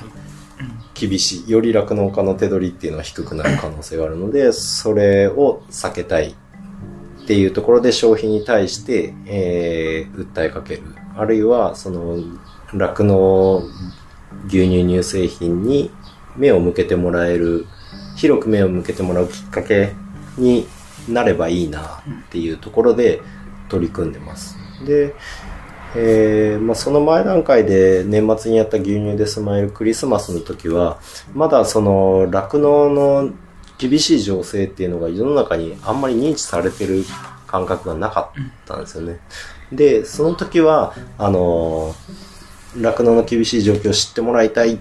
Speaker 6: 厳しい、より酪農家の手取りっていうのは低くなる可能性があるので、それを避けたいっていうところで消費に対して、えー訴えかける。あるいは、その、酪農牛乳乳製品に目を向けてもらえる、広く目を向けてもらうきっかけになればいいなっていうところで取り組んでます。で、えーまあ、その前段階で年末にやった牛乳でスマイルクリスマスの時は、まだその酪農の厳しい情勢っていうのが世の中にあんまり認知されてる感覚がなかったんですよね。で、その時は、あの、酪農の厳しい状況を知ってもらいたいっ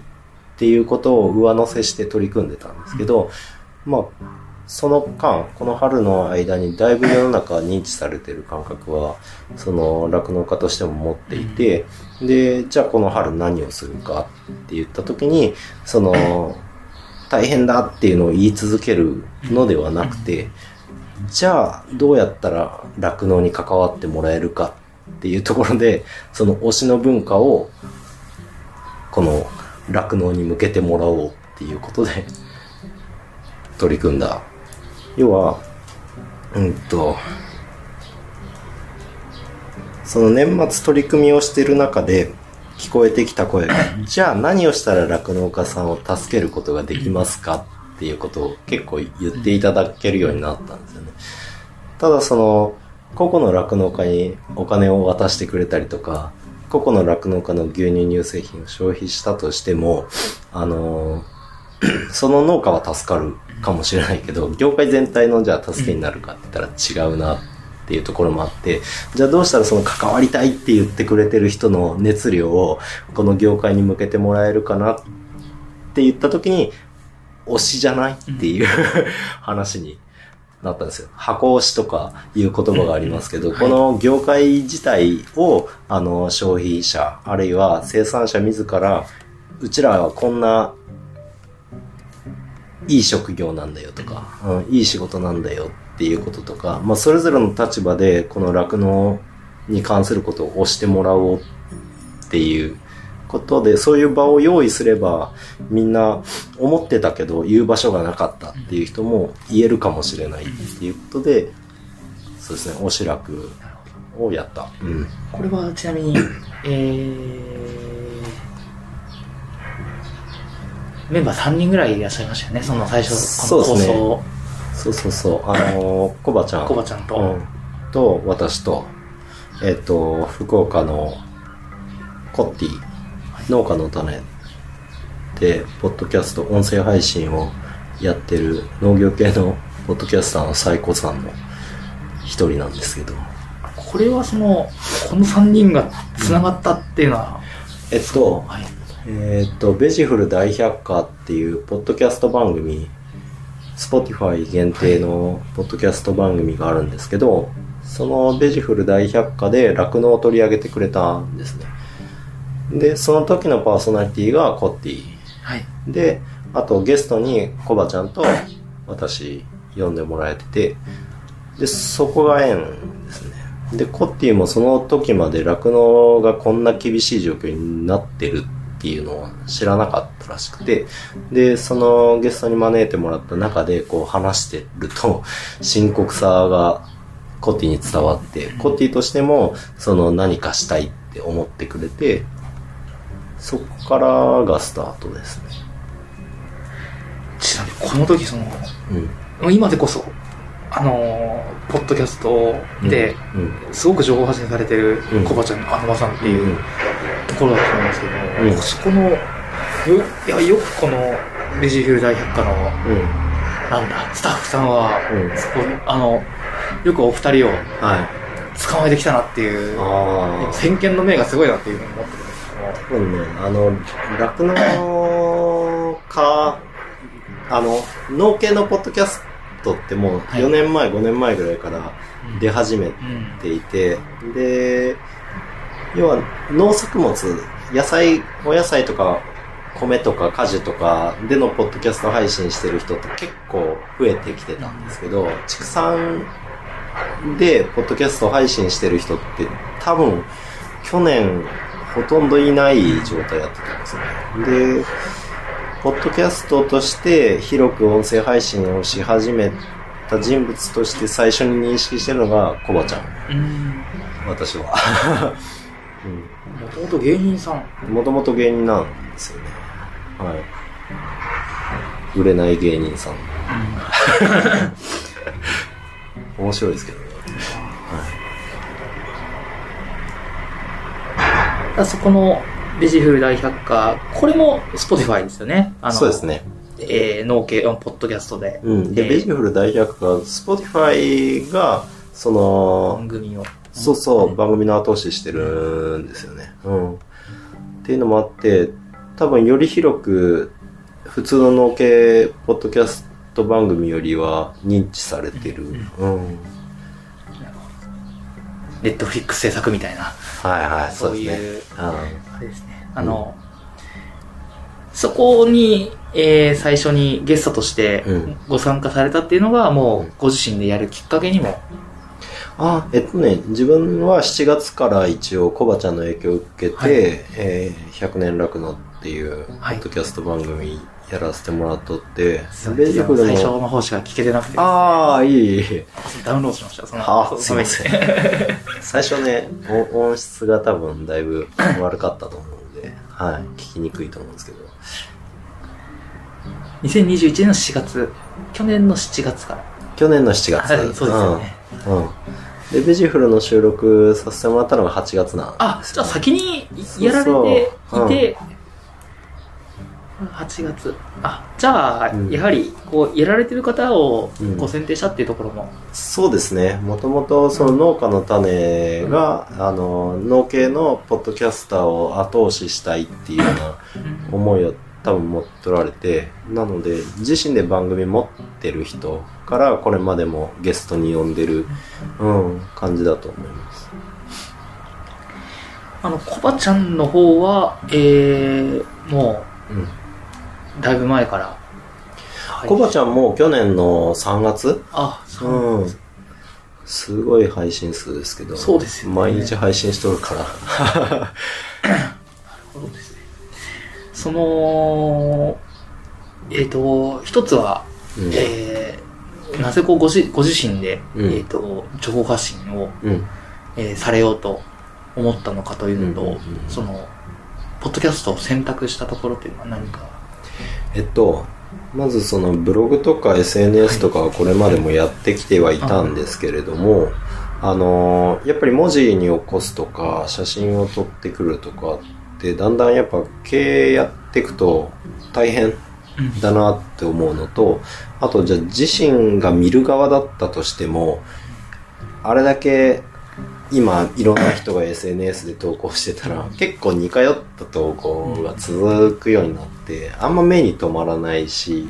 Speaker 6: ていうことを上乗せして取り組んでたんですけど、まあ、その間、この春の間にだいぶ世の中認知されてる感覚は、その酪農家としても持っていて、で、じゃあこの春何をするかって言った時に、その、大変だっていうのを言い続けるのではなくて、じゃあどうやったら酪農に関わってもらえるかっていうところで、その推しの文化を、この酪農に向けてもらおうっていうことで、取り組んだ。要は、うんと、その年末取り組みをしてる中で聞こえてきた声が、じゃあ何をしたら酪農家さんを助けることができますかっていうことを結構言っていただけるようになったんですよね。ただその、個々の酪農家にお金を渡してくれたりとか、個々の酪農家の牛乳乳製品を消費したとしても、あの、その農家は助かるかもしれないけど、業界全体のじゃあ助けになるかって言ったら違うなっていうところもあって、じゃあどうしたらその関わりたいって言ってくれてる人の熱量をこの業界に向けてもらえるかなって言った時に、推しじゃないっていう 話になったんですよ。箱推しとかいう言葉がありますけど、この業界自体を、あの、消費者、あるいは生産者自ら、うちらはこんないい職業なんだよとか、うん、いい仕事なんだよっていうこととか、まあ、それぞれの立場でこの酪農に関することを推してもらおうっていうことで、そういう場を用意すれば、みんな思ってたけど言う場所がなかったっていう人も言えるかもしれないっていうことで、そうですね、おしらくをやった。うん。
Speaker 5: これはちなみに、えー、メンバー3人ぐらいいらっしゃいましたよね、その最初、この構
Speaker 6: そうですね。
Speaker 5: 想、
Speaker 6: そうそうそう、あのー、コバちゃん。
Speaker 5: コバちゃんと、
Speaker 6: うん、と、私と、えっ、と、福岡のコッティ、農家の種で、ポッドキャスト、音声配信をやってる農業系のポッドキャスターの最古さんの一人なんですけど、
Speaker 5: これはその、この3人が繋がったっていうのは、
Speaker 6: えっと、
Speaker 5: はい、
Speaker 6: えっと、ベジフル大百科っていうポッドキャスト番組、Spotify 限定のポッドキャスト番組があるんですけど、そのベジフル大百科で酪農を取り上げてくれたんですね。で、その時のパーソナリティがコッティ
Speaker 5: はい。
Speaker 6: で、あとゲストにコバちゃんと私呼んでもらえてて、で、そこが縁ですね。で、コッティもその時まで酪農がこんな厳しい状況になってるっていうのを知らなかったらしくて、で、そのゲストに招いてもらった中でこう話してると、深刻さがコッティに伝わって、コッティとしてもその何かしたいって思ってくれて、そこからがスタートですね。
Speaker 5: ちなみに、この時その、
Speaker 6: うん。
Speaker 5: 今でこそ、あのーポッドキャストで、
Speaker 6: うん。
Speaker 5: すごく情報発信されてる
Speaker 6: うん
Speaker 5: コバちゃんのあのばさんっていうところだと思うんですけど、
Speaker 6: うん
Speaker 5: そこの、よいやよくこのベジフル大百科の、
Speaker 6: うん。
Speaker 5: なんだ、スタッフさんは、
Speaker 6: うん
Speaker 5: そこ、あの、よくお二人を
Speaker 6: はい。
Speaker 5: 捕まえてきたなっていう、
Speaker 6: ああ。
Speaker 5: 先見の明がすごいなっていうふうに思ってるんですけども、
Speaker 6: 多分ね、あの、酪農家、あの、農系のポッドキャストってもう
Speaker 5: はい
Speaker 6: 4年前、5年前ぐらいから出始め
Speaker 5: うん。
Speaker 6: ていて、で、要は農作物、野菜、お野菜とか米とか果樹とかでのポッドキャスト配信してる人って結構増えてきてたんですけど、畜産でポッドキャスト配信してる人って多分去年ほとんどいない状態やってたんですね。で、ポッドキャストとして広く音声配信をし始めた人物として最初に認識してるのがコバちゃん。
Speaker 5: うん。
Speaker 6: 私は。うん
Speaker 5: もともと芸人さん。
Speaker 6: もともと芸人なんですよね。はい。売れない芸人さん。面白いですけどね。
Speaker 5: あそこのベジフル大百科、これも Spotify ですよね。あの
Speaker 6: そうです。ね。
Speaker 5: えー、農系のポッドキャストで。
Speaker 6: うん。で、
Speaker 5: えー
Speaker 6: ベジフル大百科、Spotify が、その
Speaker 5: 番、組を。
Speaker 6: そうそう、番組の後押ししてるんですよね。うん。っていうのもあって、多分より広く、普通の農系ポッドキャスト番組よりは認知されてる。うん。
Speaker 5: ネットフリックス制作みたいな、
Speaker 6: はいはい、そ
Speaker 5: そうう
Speaker 6: ですね。
Speaker 5: いう、
Speaker 6: うん
Speaker 5: あれですね。あの、そこに、えー最初にゲストとして
Speaker 6: うん。
Speaker 5: ご参加されたっていうのが、もうご自身でやるきっかけにも、
Speaker 6: あ、えっとね、自分は7月から一応コバちゃんの影響を受けて、
Speaker 5: はい。
Speaker 6: えー100年楽のっていうポ
Speaker 5: はい。
Speaker 6: ッドキャスト番組やらせてもらっとって、
Speaker 5: 最
Speaker 6: ベジフル
Speaker 5: 初
Speaker 6: の、
Speaker 5: の方しか聞けてなくて、
Speaker 6: ああ、いい。いい。
Speaker 5: ダウンロードしました。その
Speaker 6: あすいません。最初ね、お音質が多分だいぶ悪かったと思う。んで、はい、聞きにくいと思うんですけど。
Speaker 5: 2021年の4月、去年の7月から。
Speaker 6: 去年の7月。
Speaker 5: はいそうですよね。
Speaker 6: うん。うん。で、ベジフルの収録させてもらったのが8月なん
Speaker 5: あ、
Speaker 6: ですよ
Speaker 5: じゃあ先にやられていて、8月。あ、じゃあ、
Speaker 6: うん
Speaker 5: やはり、こう、やられてる方を
Speaker 6: うん
Speaker 5: こう選定したっていうところも、
Speaker 6: そうですね。もともとその農家の種が、あの、農系のポッドキャスターを後押ししたいっていうような思いを多分持っておられて、なので、自身で番組持ってる人からこれまでもゲストに呼んでる、うん、感じだと思います。
Speaker 5: あの、コバちゃんの方は、えー、も
Speaker 6: うん。
Speaker 5: う、だいぶ前から。
Speaker 6: コバちゃんも去年の3月？
Speaker 5: あ、そう。
Speaker 6: うん。すごい配信数ですけど。
Speaker 5: そうですよね
Speaker 6: 毎日配信しとるから。
Speaker 5: そうですね。その、えっ、と、一つは、
Speaker 6: うん。
Speaker 5: えー、なぜこうごじご自身で、
Speaker 6: うん
Speaker 5: えっ、と、情報発信を、
Speaker 6: うん。
Speaker 5: えーされようと思ったのかというのと、
Speaker 6: うんうんうん
Speaker 5: その、ポッドキャストを選択したところっていうのは何か。
Speaker 6: えっと、まずそのブログとか SNS とかはこれまでもやってきてはいたんですけれども、あのーやっぱり文字に起こすとか、写真を撮ってくるとかって、だんだんやっぱ経営やっていくと大変だなって思うのと、あとじゃあ自身が見る側だったとしても、あれだけ今いろんな人が SNS で投稿してたら結構似通った投稿が続くようになってあんま目に留まらないし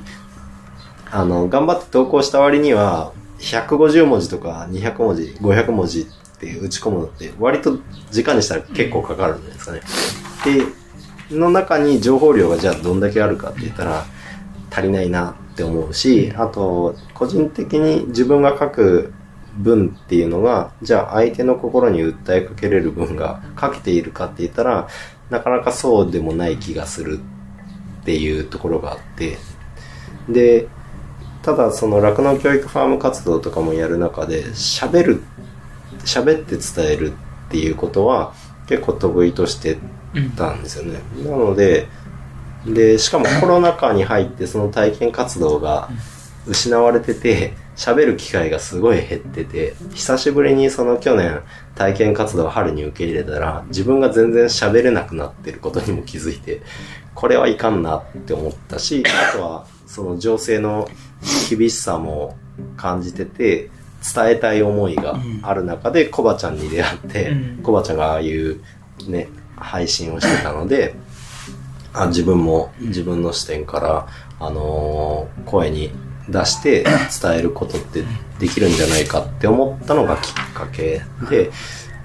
Speaker 6: あの頑張って投稿した割には150文字とか200文字500文字って打ち込むのって割と時間にしたら結構かかるんじゃないですかね。での中に情報量がじゃあどんだけあるかって言ったら足りないなって思うし、あと、個人的に自分が書く文っていうのが、じゃあ相手の心に訴えかけれる文が書けているかって言ったら、なかなかそうでもない気がするっていうところがあって、で、ただその酪農教育ファーム活動とかもやる中で、喋る、喋って伝えるっていうことは結構得意としてたんですよね。なので、で、しかもコロナ禍に入ってその体験活動が失われてて、喋る機会がすごい減ってて、久しぶりにその去年体験活動を春に受け入れたら、自分が全然喋れなくなってることにも気づいて、これはいかんなって思ったし、あとはその情勢の厳しさも感じてて、伝えたい思いがある中で、コバちゃんに出会って
Speaker 5: うん、
Speaker 6: コバちゃんがああいうね、配信をしてたので、あ自分も自分の視点から、あのー声に出して伝えることってできるんじゃないかって思ったのがきっかけで、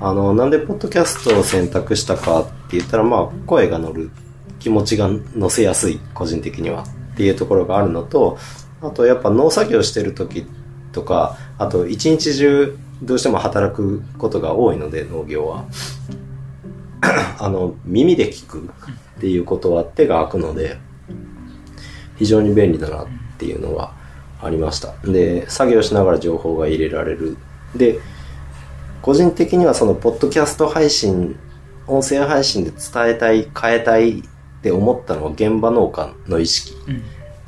Speaker 6: あの、なんでポッドキャストを選択したかって言ったら、まあ、声が乗る気持ちが乗せやすい、個人的にはっていうところがあるのと、あとやっぱ農作業してる時とか、あと一日中どうしても働くことが多いので、農業は。あの、耳で聞くっていうことは手が空くので、非常に便利だなっていうのがありました。で、作業しながら情報が入れられる。で、個人的にはその、ポッドキャスト配信、音声配信で伝えたい、変えたいって思ったのは現場農家の意識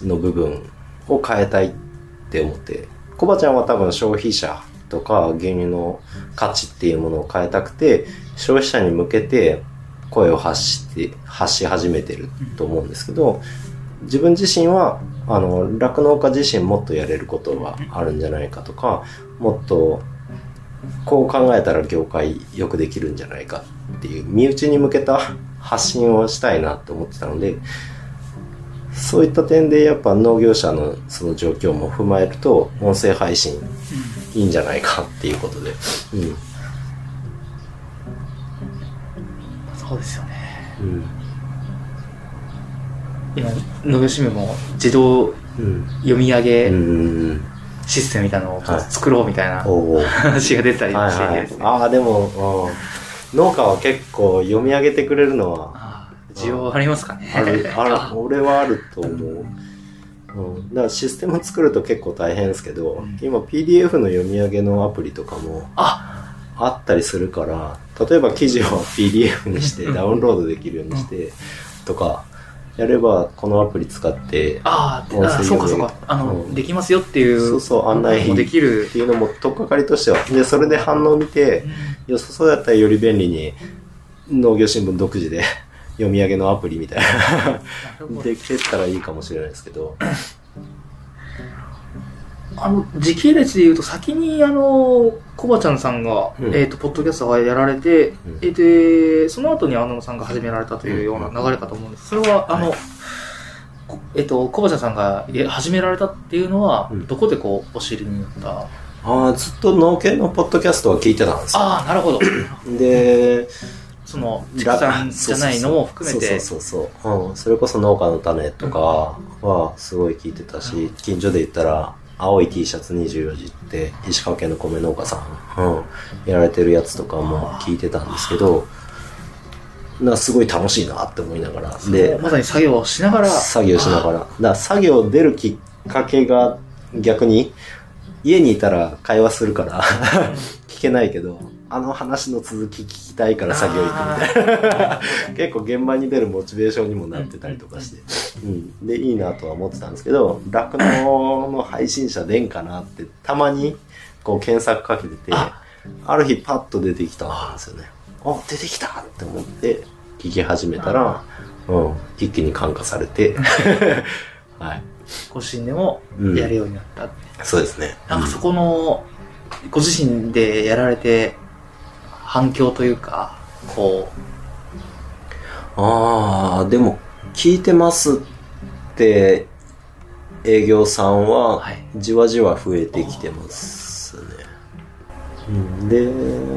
Speaker 6: の部分を変えたいって思って、コバちゃんは多分消費者とか牛乳の価値っていうものを変えたくて、消費者に向けて声を発して、発し始めてると思うんですけど、自分自身は、あの、酪農家自身もっとやれることがあるんじゃないかとか、もっと、こう考えたら業界よくできるんじゃないかっていう、身内に向けた 発信をしたいなと思ってたので、そういった点でやっぱ農業者のその状況も踏まえると、音声配信いいんじゃないかっていうことで、うん。
Speaker 5: そうですよね。
Speaker 6: うん。
Speaker 5: 今、農業新聞も自動
Speaker 6: うん。
Speaker 5: 読み上
Speaker 6: う
Speaker 5: げ
Speaker 6: ん。
Speaker 5: システムみたいなのを
Speaker 6: はい
Speaker 5: 作ろうみたいな話が出たり
Speaker 6: はいはい
Speaker 5: しててです。ね。
Speaker 6: ああ、でも、うん、農家は結構読み上げてくれるのは、
Speaker 5: 需要ありますかね。
Speaker 6: ある、ある、俺はあると思う。うん、だからシステム作ると結構大変ですけど、今 PDF の読み上げのアプリとかも
Speaker 5: あ
Speaker 6: あったりするから、例えば記事を PDF にしてダウンロードできるようにして、とか、やればこのアプリ使って、
Speaker 5: ああそうかそうか。あの、
Speaker 6: うん
Speaker 5: できますよっていう。
Speaker 6: そうそう案内
Speaker 5: もできる
Speaker 6: っ。ていうのも取っかかりとしては。で、それで反応を見て、良さそうやったらより便利に農業新聞独自で 読み上げのアプリみたいなできてったらいいかもしれないですけど。
Speaker 5: あの、時系列で言うと、先に、あの、コバちゃんさんが、
Speaker 6: うん。
Speaker 5: えっ、と、ポッドキャストがやられて、
Speaker 6: ん。
Speaker 5: えーで、その後に青野さんが始められたというような流れかと思うんです。それは、あの、こえっ、と、コバちゃんさんがえ始められたっていうのは、
Speaker 6: うん。
Speaker 5: どこでこう、お知りになった？
Speaker 6: ああ、ずっと農系のポッドキャストは聞いてたんですよ。
Speaker 5: ああ、なるほど。
Speaker 6: で、
Speaker 5: その、畜産じゃないのも含めて、
Speaker 6: そうそうそうそう、う。ん。それこそ農家の種とかはすごい聞いてたし、近所で言ったら、青い T シャツ24時って、石川県の米農家さん、うん、やられてるやつとかも聞いてたんですけど、なすごい楽しいなって思いながら。で、
Speaker 5: まさに作業をしながら、
Speaker 6: 作業しながら。だ作業出るきっかけが逆に、家にいたら会話するから聞けないけど、あの話の続き聞きたいから作業行くみたいな。結構現場に出るモチベーションにもなってたりとかして。うん。で、いいなとは思ってたんですけど、酪農の配信者出んかなって、たまにこう検索かけてて、
Speaker 5: あ
Speaker 6: ある日パッと出てきたんですよね。あ、出てきたって思って聞き始めたら、うん、一気に感化されて、はい。
Speaker 5: ご自身でも
Speaker 6: うん
Speaker 5: やるようになった。
Speaker 6: そうですね。
Speaker 5: なんかそこの、ご自身でやられて、反響というか、こ
Speaker 6: ああ、でも、聞いてますって、営業さんは
Speaker 5: はい、
Speaker 6: じわじわ増えてきてますね。うん、で、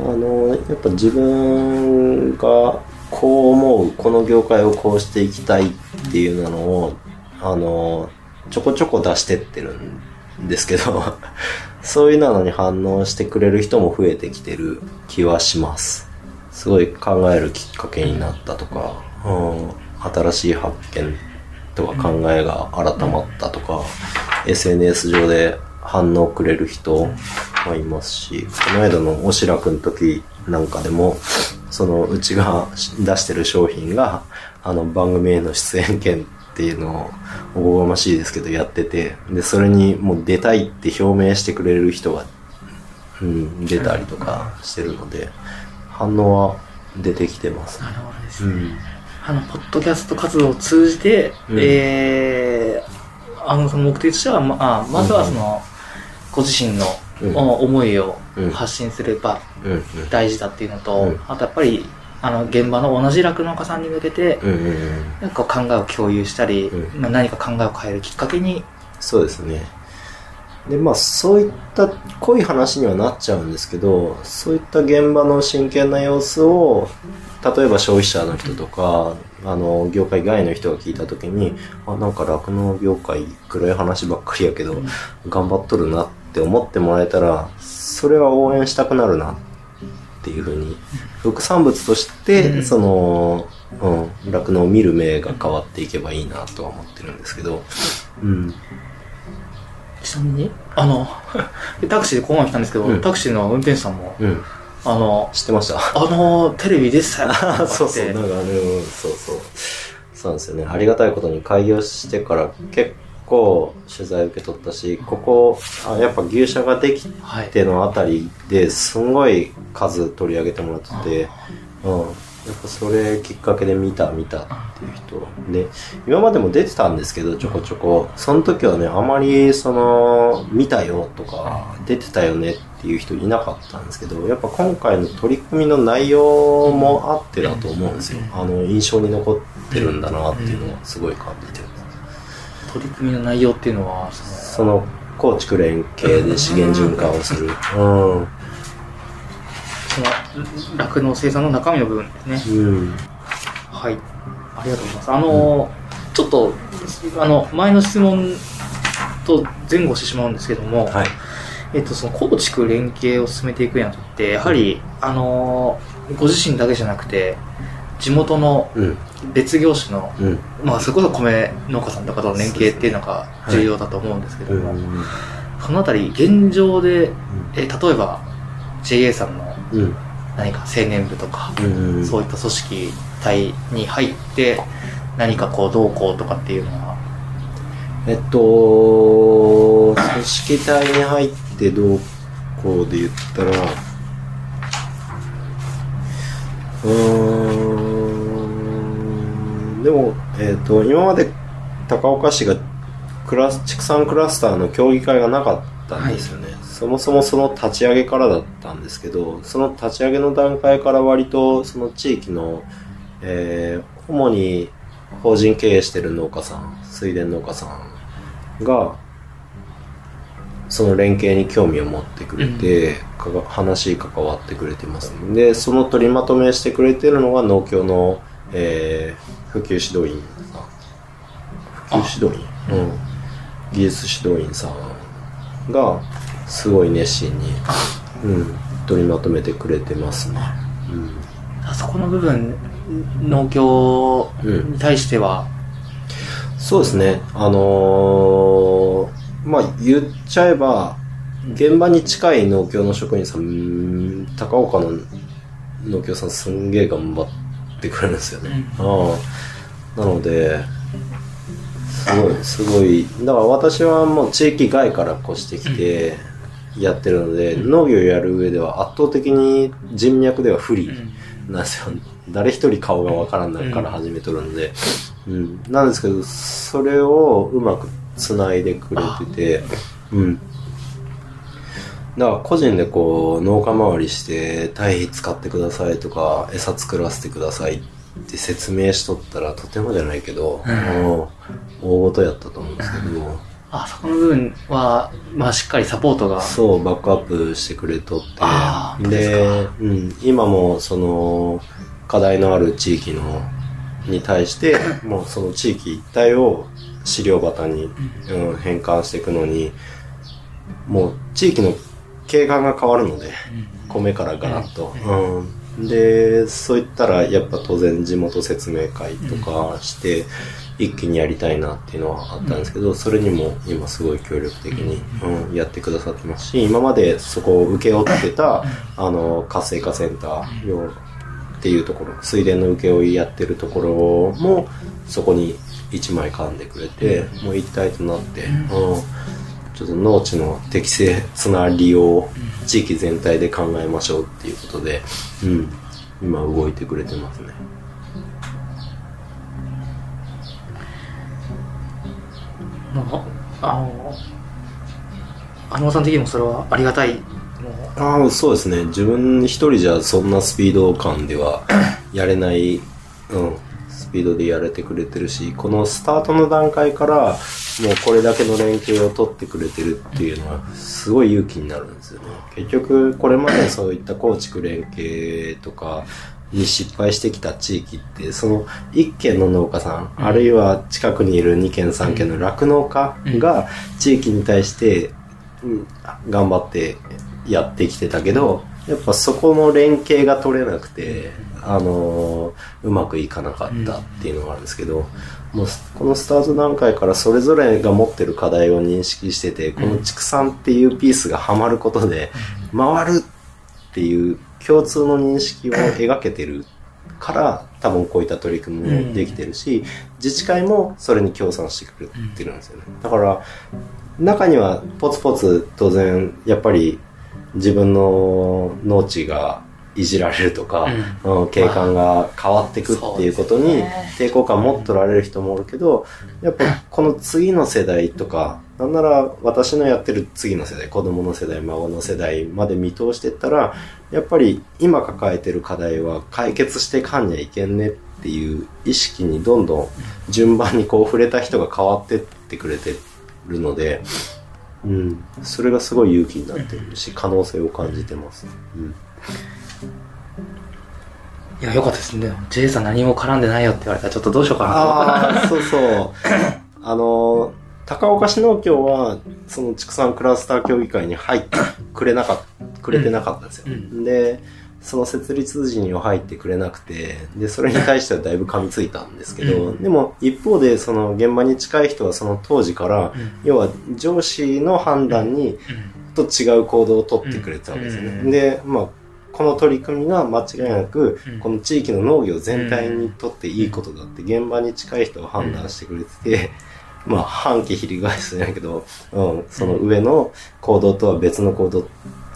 Speaker 6: あの、やっぱ自分がこう思う、この業界をこうしていきたいっていうのを、あの、ちょこちょこ出してってるんですけど、そういうのに反応してくれる人も増えてきてる気はします。すごい考えるきっかけになったとか、うん、新しい発見とか考えが改まったとか、SNS 上で反応くれる人もいますし、この間のおしらくん時なんかでも、そのうちが出してる商品が、あの番組への出演権っていうのをおこがましいですけどやってて、で、それにもう出たいって表明してくれる人が、うん、出たりとかしてるので、反応は出てきてます。
Speaker 5: なるほどですね。
Speaker 6: うん。
Speaker 5: あの、ポッドキャスト活動を通じて、
Speaker 6: うん
Speaker 5: えー、あの、その目的としては、まあ、まずはその、ご自身の、
Speaker 6: うん
Speaker 5: お思いを
Speaker 6: うん
Speaker 5: 発信する場、
Speaker 6: うんうん。
Speaker 5: 大事だっていうのと、
Speaker 6: うん
Speaker 5: あとやっぱり、あの、現場の同じ酪農家さんに向けて。なんか考えを共有したり、何か考えを変えるきっかけに、
Speaker 6: そうですね。で、まあ、そういった濃い話にはなっちゃうんですけど、そういった現場の真剣な様子を、例えば消費者の人とか、あの、業界外の人が聞いたときに、あ、なんか酪農業界暗い話ばっかりやけど、頑張っとるなって思ってもらえたら、それは応援したくなるなっていうふうに、副産物として、
Speaker 5: うん
Speaker 6: その、うん、酪農を見る目が変わっていけばいいなとは思ってるんですけど、うん。
Speaker 5: ちなみに、あの、タクシーでこの前来たんですけど、
Speaker 6: うん
Speaker 5: タクシーの運転手さんも、
Speaker 6: うん。
Speaker 5: あの、
Speaker 6: 知ってました？
Speaker 5: あの、テレビ出 てたよ
Speaker 6: そうそう、なんかね、うんそうそう。そうなんですよね。ありがたいことに開業してから結構取材受け取ったし、ここ、あやっぱ牛舎ができ
Speaker 5: はい。
Speaker 6: てのあたりですんごい数取り上げてもらってて、うん。やっぱそれきっかけで見た見たっていう人。で、今までも出てたんですけど、ちょこちょこ。その時はね、あまりその、見たよとか、出てたよねっていう人いなかったんですけど、やっぱ今回の取り組みの内容もあってだと思うんですよ。あの、印象に残ってるんだなっていうのはすごい感じて。
Speaker 5: 取り組みの内容っていうのは、その
Speaker 6: 構築連携で資源循環をする。うん。
Speaker 5: その、酪農生産の中身の部分ですね。
Speaker 6: うん。
Speaker 5: はい。ありがとうございます。あの、ちょっと、あの、前の質問と前後してしまうんですけども、
Speaker 6: はい。
Speaker 5: えっと、その構築連携を進めていくにあたって、やはり、あの、ご自身だけじゃなくて、地元の
Speaker 6: うん。
Speaker 5: 別業種の、
Speaker 6: うん。
Speaker 5: まあ、それこそ米農家さんとかとの連携っていうのが重要だと思うんですけど
Speaker 6: う
Speaker 5: も、
Speaker 6: ん。
Speaker 5: そのあたり、現状で、え例えば、JA さんの
Speaker 6: うん。
Speaker 5: 何か青年部とか、
Speaker 6: うん。
Speaker 5: そういった組織体に入って、何かこう、どうこうとかっていうのは、
Speaker 6: えっと、組織体に入ってどうこうで言ったら、うーん、でも、えっと、今まで高岡市がクラス、畜産クラスターの協議会がなかったんですよね。そもそもその立ち上げからだったんですけど、その立ち上げの段階から割とその地域の、えー主に法人経営してる農家さん、水田農家さんが、その連携に興味を持ってくれて、かが話し関わってくれてます。で、その取りまとめしてくれてるのが農協の、えー普及指導員さん。普及指導員？うん。技術指導員さんが、すごい熱心に、うん、取りまとめてくれてますね。うん。
Speaker 5: そこの部分、農協に対しては、
Speaker 6: そうですね。あのーまあ、言っちゃえば、現場に近い農協の職員さん、高岡の農協さんすんげえ頑張ってくれるんですよね。ああなので、すごい、すごい。だから私はもう地域外から越してきてやってるので、農業やる上では圧倒的に人脈では不利なんですよ。誰一人顔がわからないから始めとるんで。うん。なんですけど、それをうまく繋いでくれてて、うん。だから個人でこう農家回りして堆肥使ってくださいとか餌作らせてくださいって説明しとったらとてもじゃないけど、もう大事やったと思うんですけど、
Speaker 5: あそこの部分は、まあ、しっかりサポートが、
Speaker 6: そうバックアップしてくれとって。で、うん、今もその課題のある地域のに対してもうその地域一帯を飼料畑に、うん、変換していくのにもう地域の景観が変わるので、米からガラッと、うん、でそういったらやっぱ当然地元説明会とかして、一気にやりたいなっていうのはあったんですけど、それにも今すごい協力的に、うん、やってくださってますし今までそこを請け負ってたあの活性化センター要っていうところ水田の請負いやってるところもそこに一枚噛んでくれて、もう一体となって、うんちょっと農地の適切な利用を地域全体で考えましょうっていうことで、うん、今動いてくれてますね。
Speaker 5: まあ、あの、あのさん的にもそれはありがたい？
Speaker 6: ああそうですね自分一人じゃそんなスピード感ではやれない、うん、スピードでやれてくれてるしこのスタートの段階からもうこれだけの連携を取ってくれてるっていうのはすごい勇気になるんですよね。結局これまでそういった構築連携とかに失敗してきた地域ってその1軒の農家さん、あるいは近くにいる2軒3軒の酪農家が地域に対して、うん頑張ってやってきてたけどやっぱそこの連携が取れなくて、あのうまくいかなかったっていうのがあるんですけど、もうこのスタート段階からそれぞれが持ってる課題を認識してて、この畜産っていうピースがはまることで、回るっていう共通の認識を描けてるから多分こういった取り組みもできてるし、自治会もそれに協賛してくれてるんですよね。だから中にはポツポツ当然やっぱり自分の農地がいじられるとか、うん。景観が変わってくっていうことに抵抗感持っとられる人もおるけどやっぱこの次の世代とかなんなら私のやってる次の世代子供の世代孫の世代まで見通していったらやっぱり今抱えてる課題は解決してかんにはいけんねっていう意識にどんどん順番にこう触れた人が変わってってくれてるので、うん、それがすごい勇気になってるし可能性を感じてます。うん
Speaker 5: いや、よかったですね。J さん何も絡んでないよって言われたらちょっとどうしようかなと。
Speaker 6: ああ、そうそう。あの、高岡市農協は、その畜産クラスター協議会に入ってくれなかった、くれてなかったんですよ。
Speaker 5: うん
Speaker 6: で、その設立時には入ってくれなくて、で、それに対してはだいぶ噛みついたんですけど、
Speaker 5: うん。
Speaker 6: でも一方で、その現場に近い人はその当時から、要は上司の判断に、と違う行動をとってくれてたわけですよね。
Speaker 5: うん。
Speaker 6: で、まあ、この取り組みが間違いなく、
Speaker 5: うん。
Speaker 6: この地域の農業全体にとっていいことだって、現場に近い人が判断してくれてて、まあ、反旗翻すじゃないけど、うん、その上の行動とは別の行動、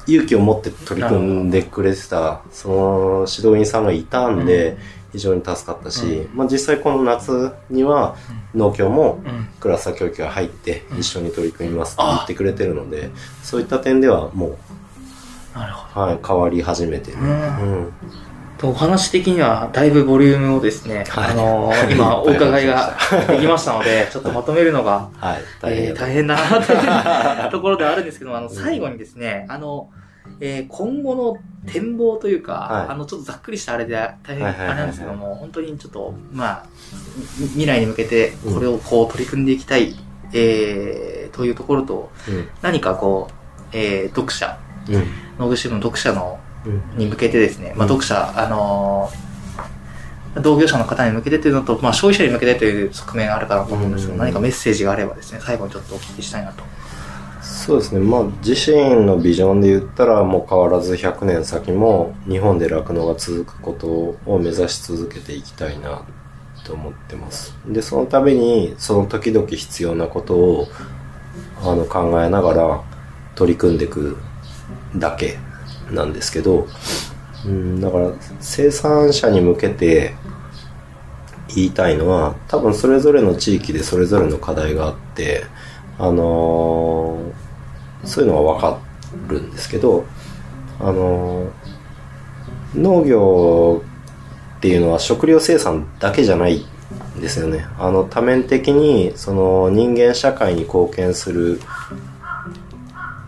Speaker 6: 勇気を持って取り組んでくれてた、その指導員さんがいたんで、非常に助かったし、まあ実際この夏には農協も
Speaker 5: うん。
Speaker 6: クラスター教育が入って一緒に取り組みますって言ってくれてるので、そういった点ではもう、はい、変わり始めてる。
Speaker 5: うん。お話的にはだいぶボリュームをですね、
Speaker 6: はい。
Speaker 5: あのー今 お伺いができましたので、ちょっとまとめるのが、
Speaker 6: はい、
Speaker 5: えー大変だなという ところではあるんですけども、あの、最後にですね、あの、えー今後の展望というか、
Speaker 6: はい。
Speaker 5: あの、ちょっとざっくりしたあれで大変あれなんですけども、本当にちょっと、まあ、み未来に向けてこれをこう取り組んでいきたい、えーというところと、
Speaker 6: うん。
Speaker 5: 何かこう、えー読者、
Speaker 6: うん。
Speaker 5: 農具支部の読者の
Speaker 6: うん
Speaker 5: に向けてですね、まあ、
Speaker 6: うん
Speaker 5: 読者、あのー同業者の方に向けてというのと、まあ、消費者に向けてという側面があるかなと思うんですけど、
Speaker 6: うん
Speaker 5: 何かメッセージがあればですね、最後にちょっとお聞きしたいなと。
Speaker 6: そうですね、まあ、自身のビジョンで言ったら、もう変わらず100年先も日本で酪農が続くことを目指し続けていきたいなと思ってます。で、そのために、その時々必要なことをあの考えながら取り組んでいくだけなんですけど、うん、だから生産者に向けて言いたいのは多分それぞれの地域でそれぞれの課題があってあのーそういうのは分かるんですけどあのー農業っていうのは食料生産だけじゃないんですよね。あの多面的にその人間社会に貢献する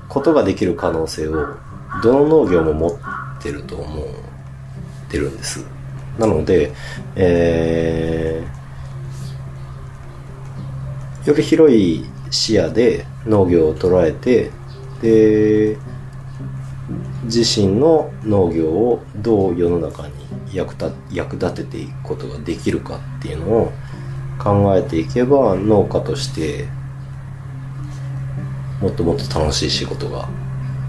Speaker 6: ことができる可能性をどの農業も持ってると思ってるんです。なので、えーより広い視野で農業を捉えて、で、自身の農業をどう世の中に役立役立てていくことができるかっていうのを考えていけば農家としてもっともっと楽しい仕事が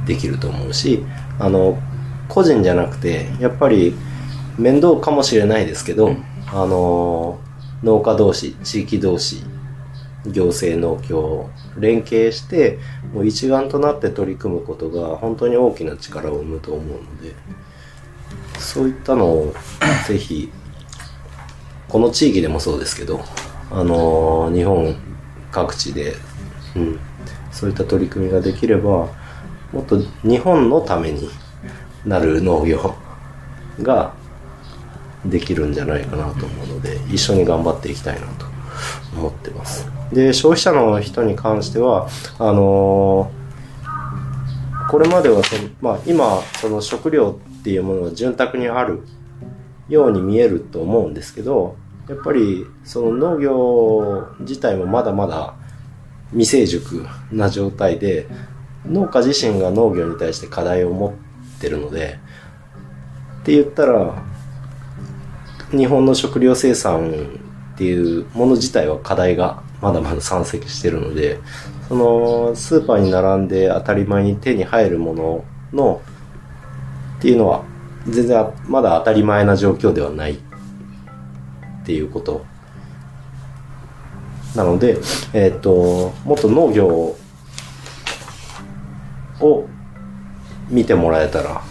Speaker 6: できると思うしあの個人じゃなくてやっぱり面倒かもしれないですけど、あの農家同士地域同士行政農協連携してもう一丸となって取り組むことが本当に大きな力を生むと思うのでそういったのをぜひこの地域でもそうですけどあの日本各地で、うん、そういった取り組みができればもっと日本のためになる農業ができるんじゃないかなと思うので一緒に頑張っていきたいなと思ってます。で消費者の人に関してはあのーこれまではその、まあ、今その食料っていうものが潤沢にあるように見えると思うんですけどやっぱりその農業自体もまだまだ未成熟な状態で農家自身が農業に対して課題を持ってるのでって言ったら日本の食料生産っていうもの自体は課題がまだまだ山積してるのでそのスーパーに並んで当たり前に手に入るもののっていうのは全然まだ当たり前な状況ではない。っていうこと。なので、えっ、ともっと農業を見てもらえたら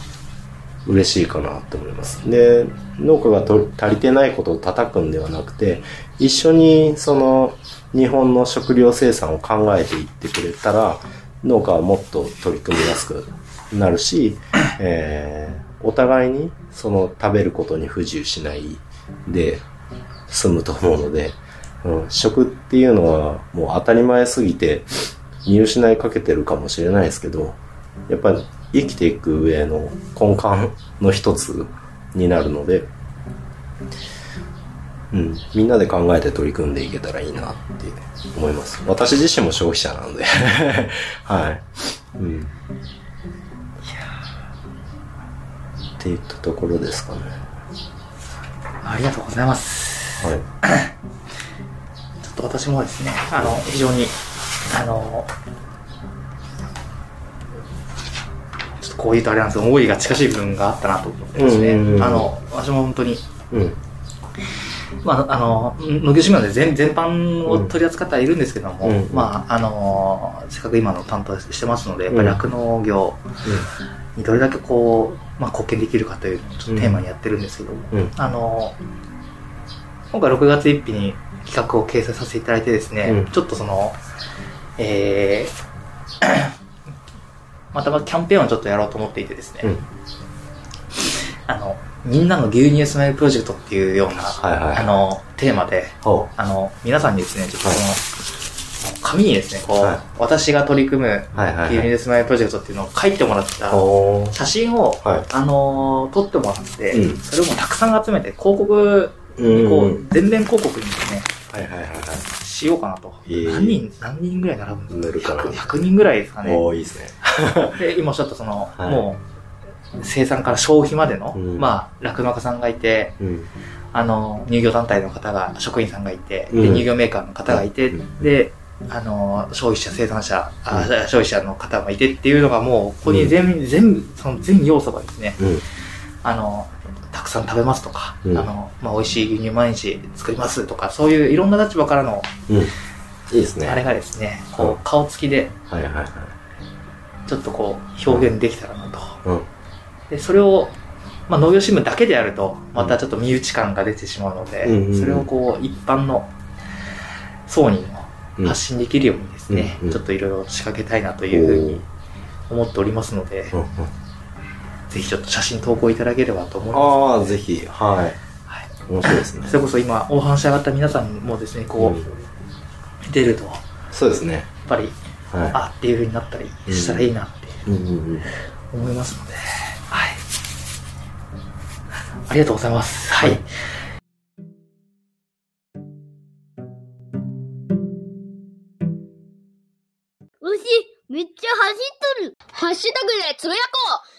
Speaker 6: 嬉しいかなと思います。で、農家が足りてないことを叩くんではなくて、一緒にその日本の食料生産を考えていってくれたら、農家はもっと取り組みやすくなるし、えーお互いにその食べることに不自由しないで済むと思うので、うん、食っていうのはもう当たり前すぎて見失いかけてるかもしれないですけど、やっぱり生きていく上の根幹の一つになるので、うん、みんなで考えて取り組んでいけたらいいなって思います。私自身も消費者なので、はい。うん。っていったところですかね。
Speaker 5: ありがとうございます。
Speaker 6: はい。
Speaker 5: ちょっと私もですね、あの、非常に、あの、ちょっとこう言うとあれなんですけど、思いが近しい部分があったなと思ってですね、あの、私も本当に、
Speaker 6: うん。
Speaker 5: まあ、あの、農業新聞で全全般を取り扱ってはいるんですけども、
Speaker 6: うん
Speaker 5: まあ、あの、せっかく今の担当してますので、やっぱり酪農業にどれだけこう、まあ、貢献できるかというのをちょっとテーマにやってるんですけども、
Speaker 6: うん。うん。
Speaker 5: あの、今回6月1日に企画を掲載させていただいてですね、
Speaker 6: うん
Speaker 5: ちょっとその、えー、またまキャンペーンをちょっとやろうと思っていてですね、
Speaker 6: うん。
Speaker 5: あの、みんなの牛乳スマイルプロジェクトっていうような、
Speaker 6: はいはい
Speaker 5: あの、テーマで、
Speaker 6: ほ
Speaker 5: あの、皆さんにですね、ちょっとその、紙にですね、こう、
Speaker 6: はい
Speaker 5: 私が取り組む
Speaker 6: う。はいはいはい。
Speaker 5: 牛乳スマイルプロジェクトっていうのを書いてもらった
Speaker 6: ほ
Speaker 5: 写真を、
Speaker 6: はい
Speaker 5: あの撮ってもらって、
Speaker 6: うん
Speaker 5: それをもうたくさん集めて、広告
Speaker 6: う。
Speaker 5: にこう、
Speaker 6: ん。
Speaker 5: 全面広告にですね、
Speaker 6: はいはいはいは
Speaker 5: しようかなと。
Speaker 6: ええ
Speaker 5: 何人、何人ぐらい並ぶんです
Speaker 6: か？な
Speaker 5: 100, 100人ぐらいですか
Speaker 6: い。
Speaker 5: ね。
Speaker 6: おー、いいですね。
Speaker 5: で、今おっしゃったその、
Speaker 6: はい
Speaker 5: もう、生産から消費までの、
Speaker 6: うん
Speaker 5: まあ、酪農家さんがいて、
Speaker 6: うん。
Speaker 5: あの、乳業団体の方が、職員さんがいて、で
Speaker 6: うん
Speaker 5: 乳業メーカーの方がいて、
Speaker 6: うん
Speaker 5: で、あの、消費者、生産者、あ消費者の方がいてっていうのがもう、ここに全、全部、その全要素がですね、
Speaker 6: うん。
Speaker 5: あの、たくさん食べますとか、
Speaker 6: うん
Speaker 5: あの、まあ、美味しい牛乳毎日作りますとか、そういういろんな立場からの、
Speaker 6: うん。いいですね。
Speaker 5: あれがですね、
Speaker 6: うん
Speaker 5: こう、顔つきで、
Speaker 6: はいはいはい。
Speaker 5: ちょっとこう、表現できたらなと。
Speaker 6: うん。
Speaker 5: で、それを、まあ、農業新聞だけでやると、またちょっと身内感が出てしまうので、
Speaker 6: うんうんうん
Speaker 5: それをこう、一般の層にも
Speaker 6: うん
Speaker 5: 発信できるようにですね、
Speaker 6: うんうん
Speaker 5: ちょっといろいろ仕掛けたいなというふうに思っておりますので、
Speaker 6: うんうん。
Speaker 5: ぜひちょっと写真投稿いただければと思います。
Speaker 6: ああ、ぜひ。はい。
Speaker 5: はい
Speaker 6: 面白いですね。
Speaker 5: それこそ今、お話し上がった皆さんもですね、こう、
Speaker 6: うん
Speaker 5: 出ると、やっ
Speaker 6: そうですね。
Speaker 5: ぱり、
Speaker 6: は
Speaker 5: あっていうふうになったりしたらいいなって
Speaker 6: い。うんうんうん。
Speaker 5: 思いますので、はい。ありがとうございます。はい。
Speaker 1: 牛、めっちゃ走っとる。ハッシュタグでつぶやこう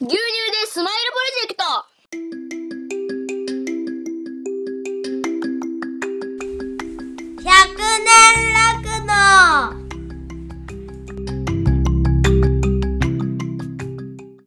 Speaker 1: 牛乳でスマイルプロジェクト。100年楽の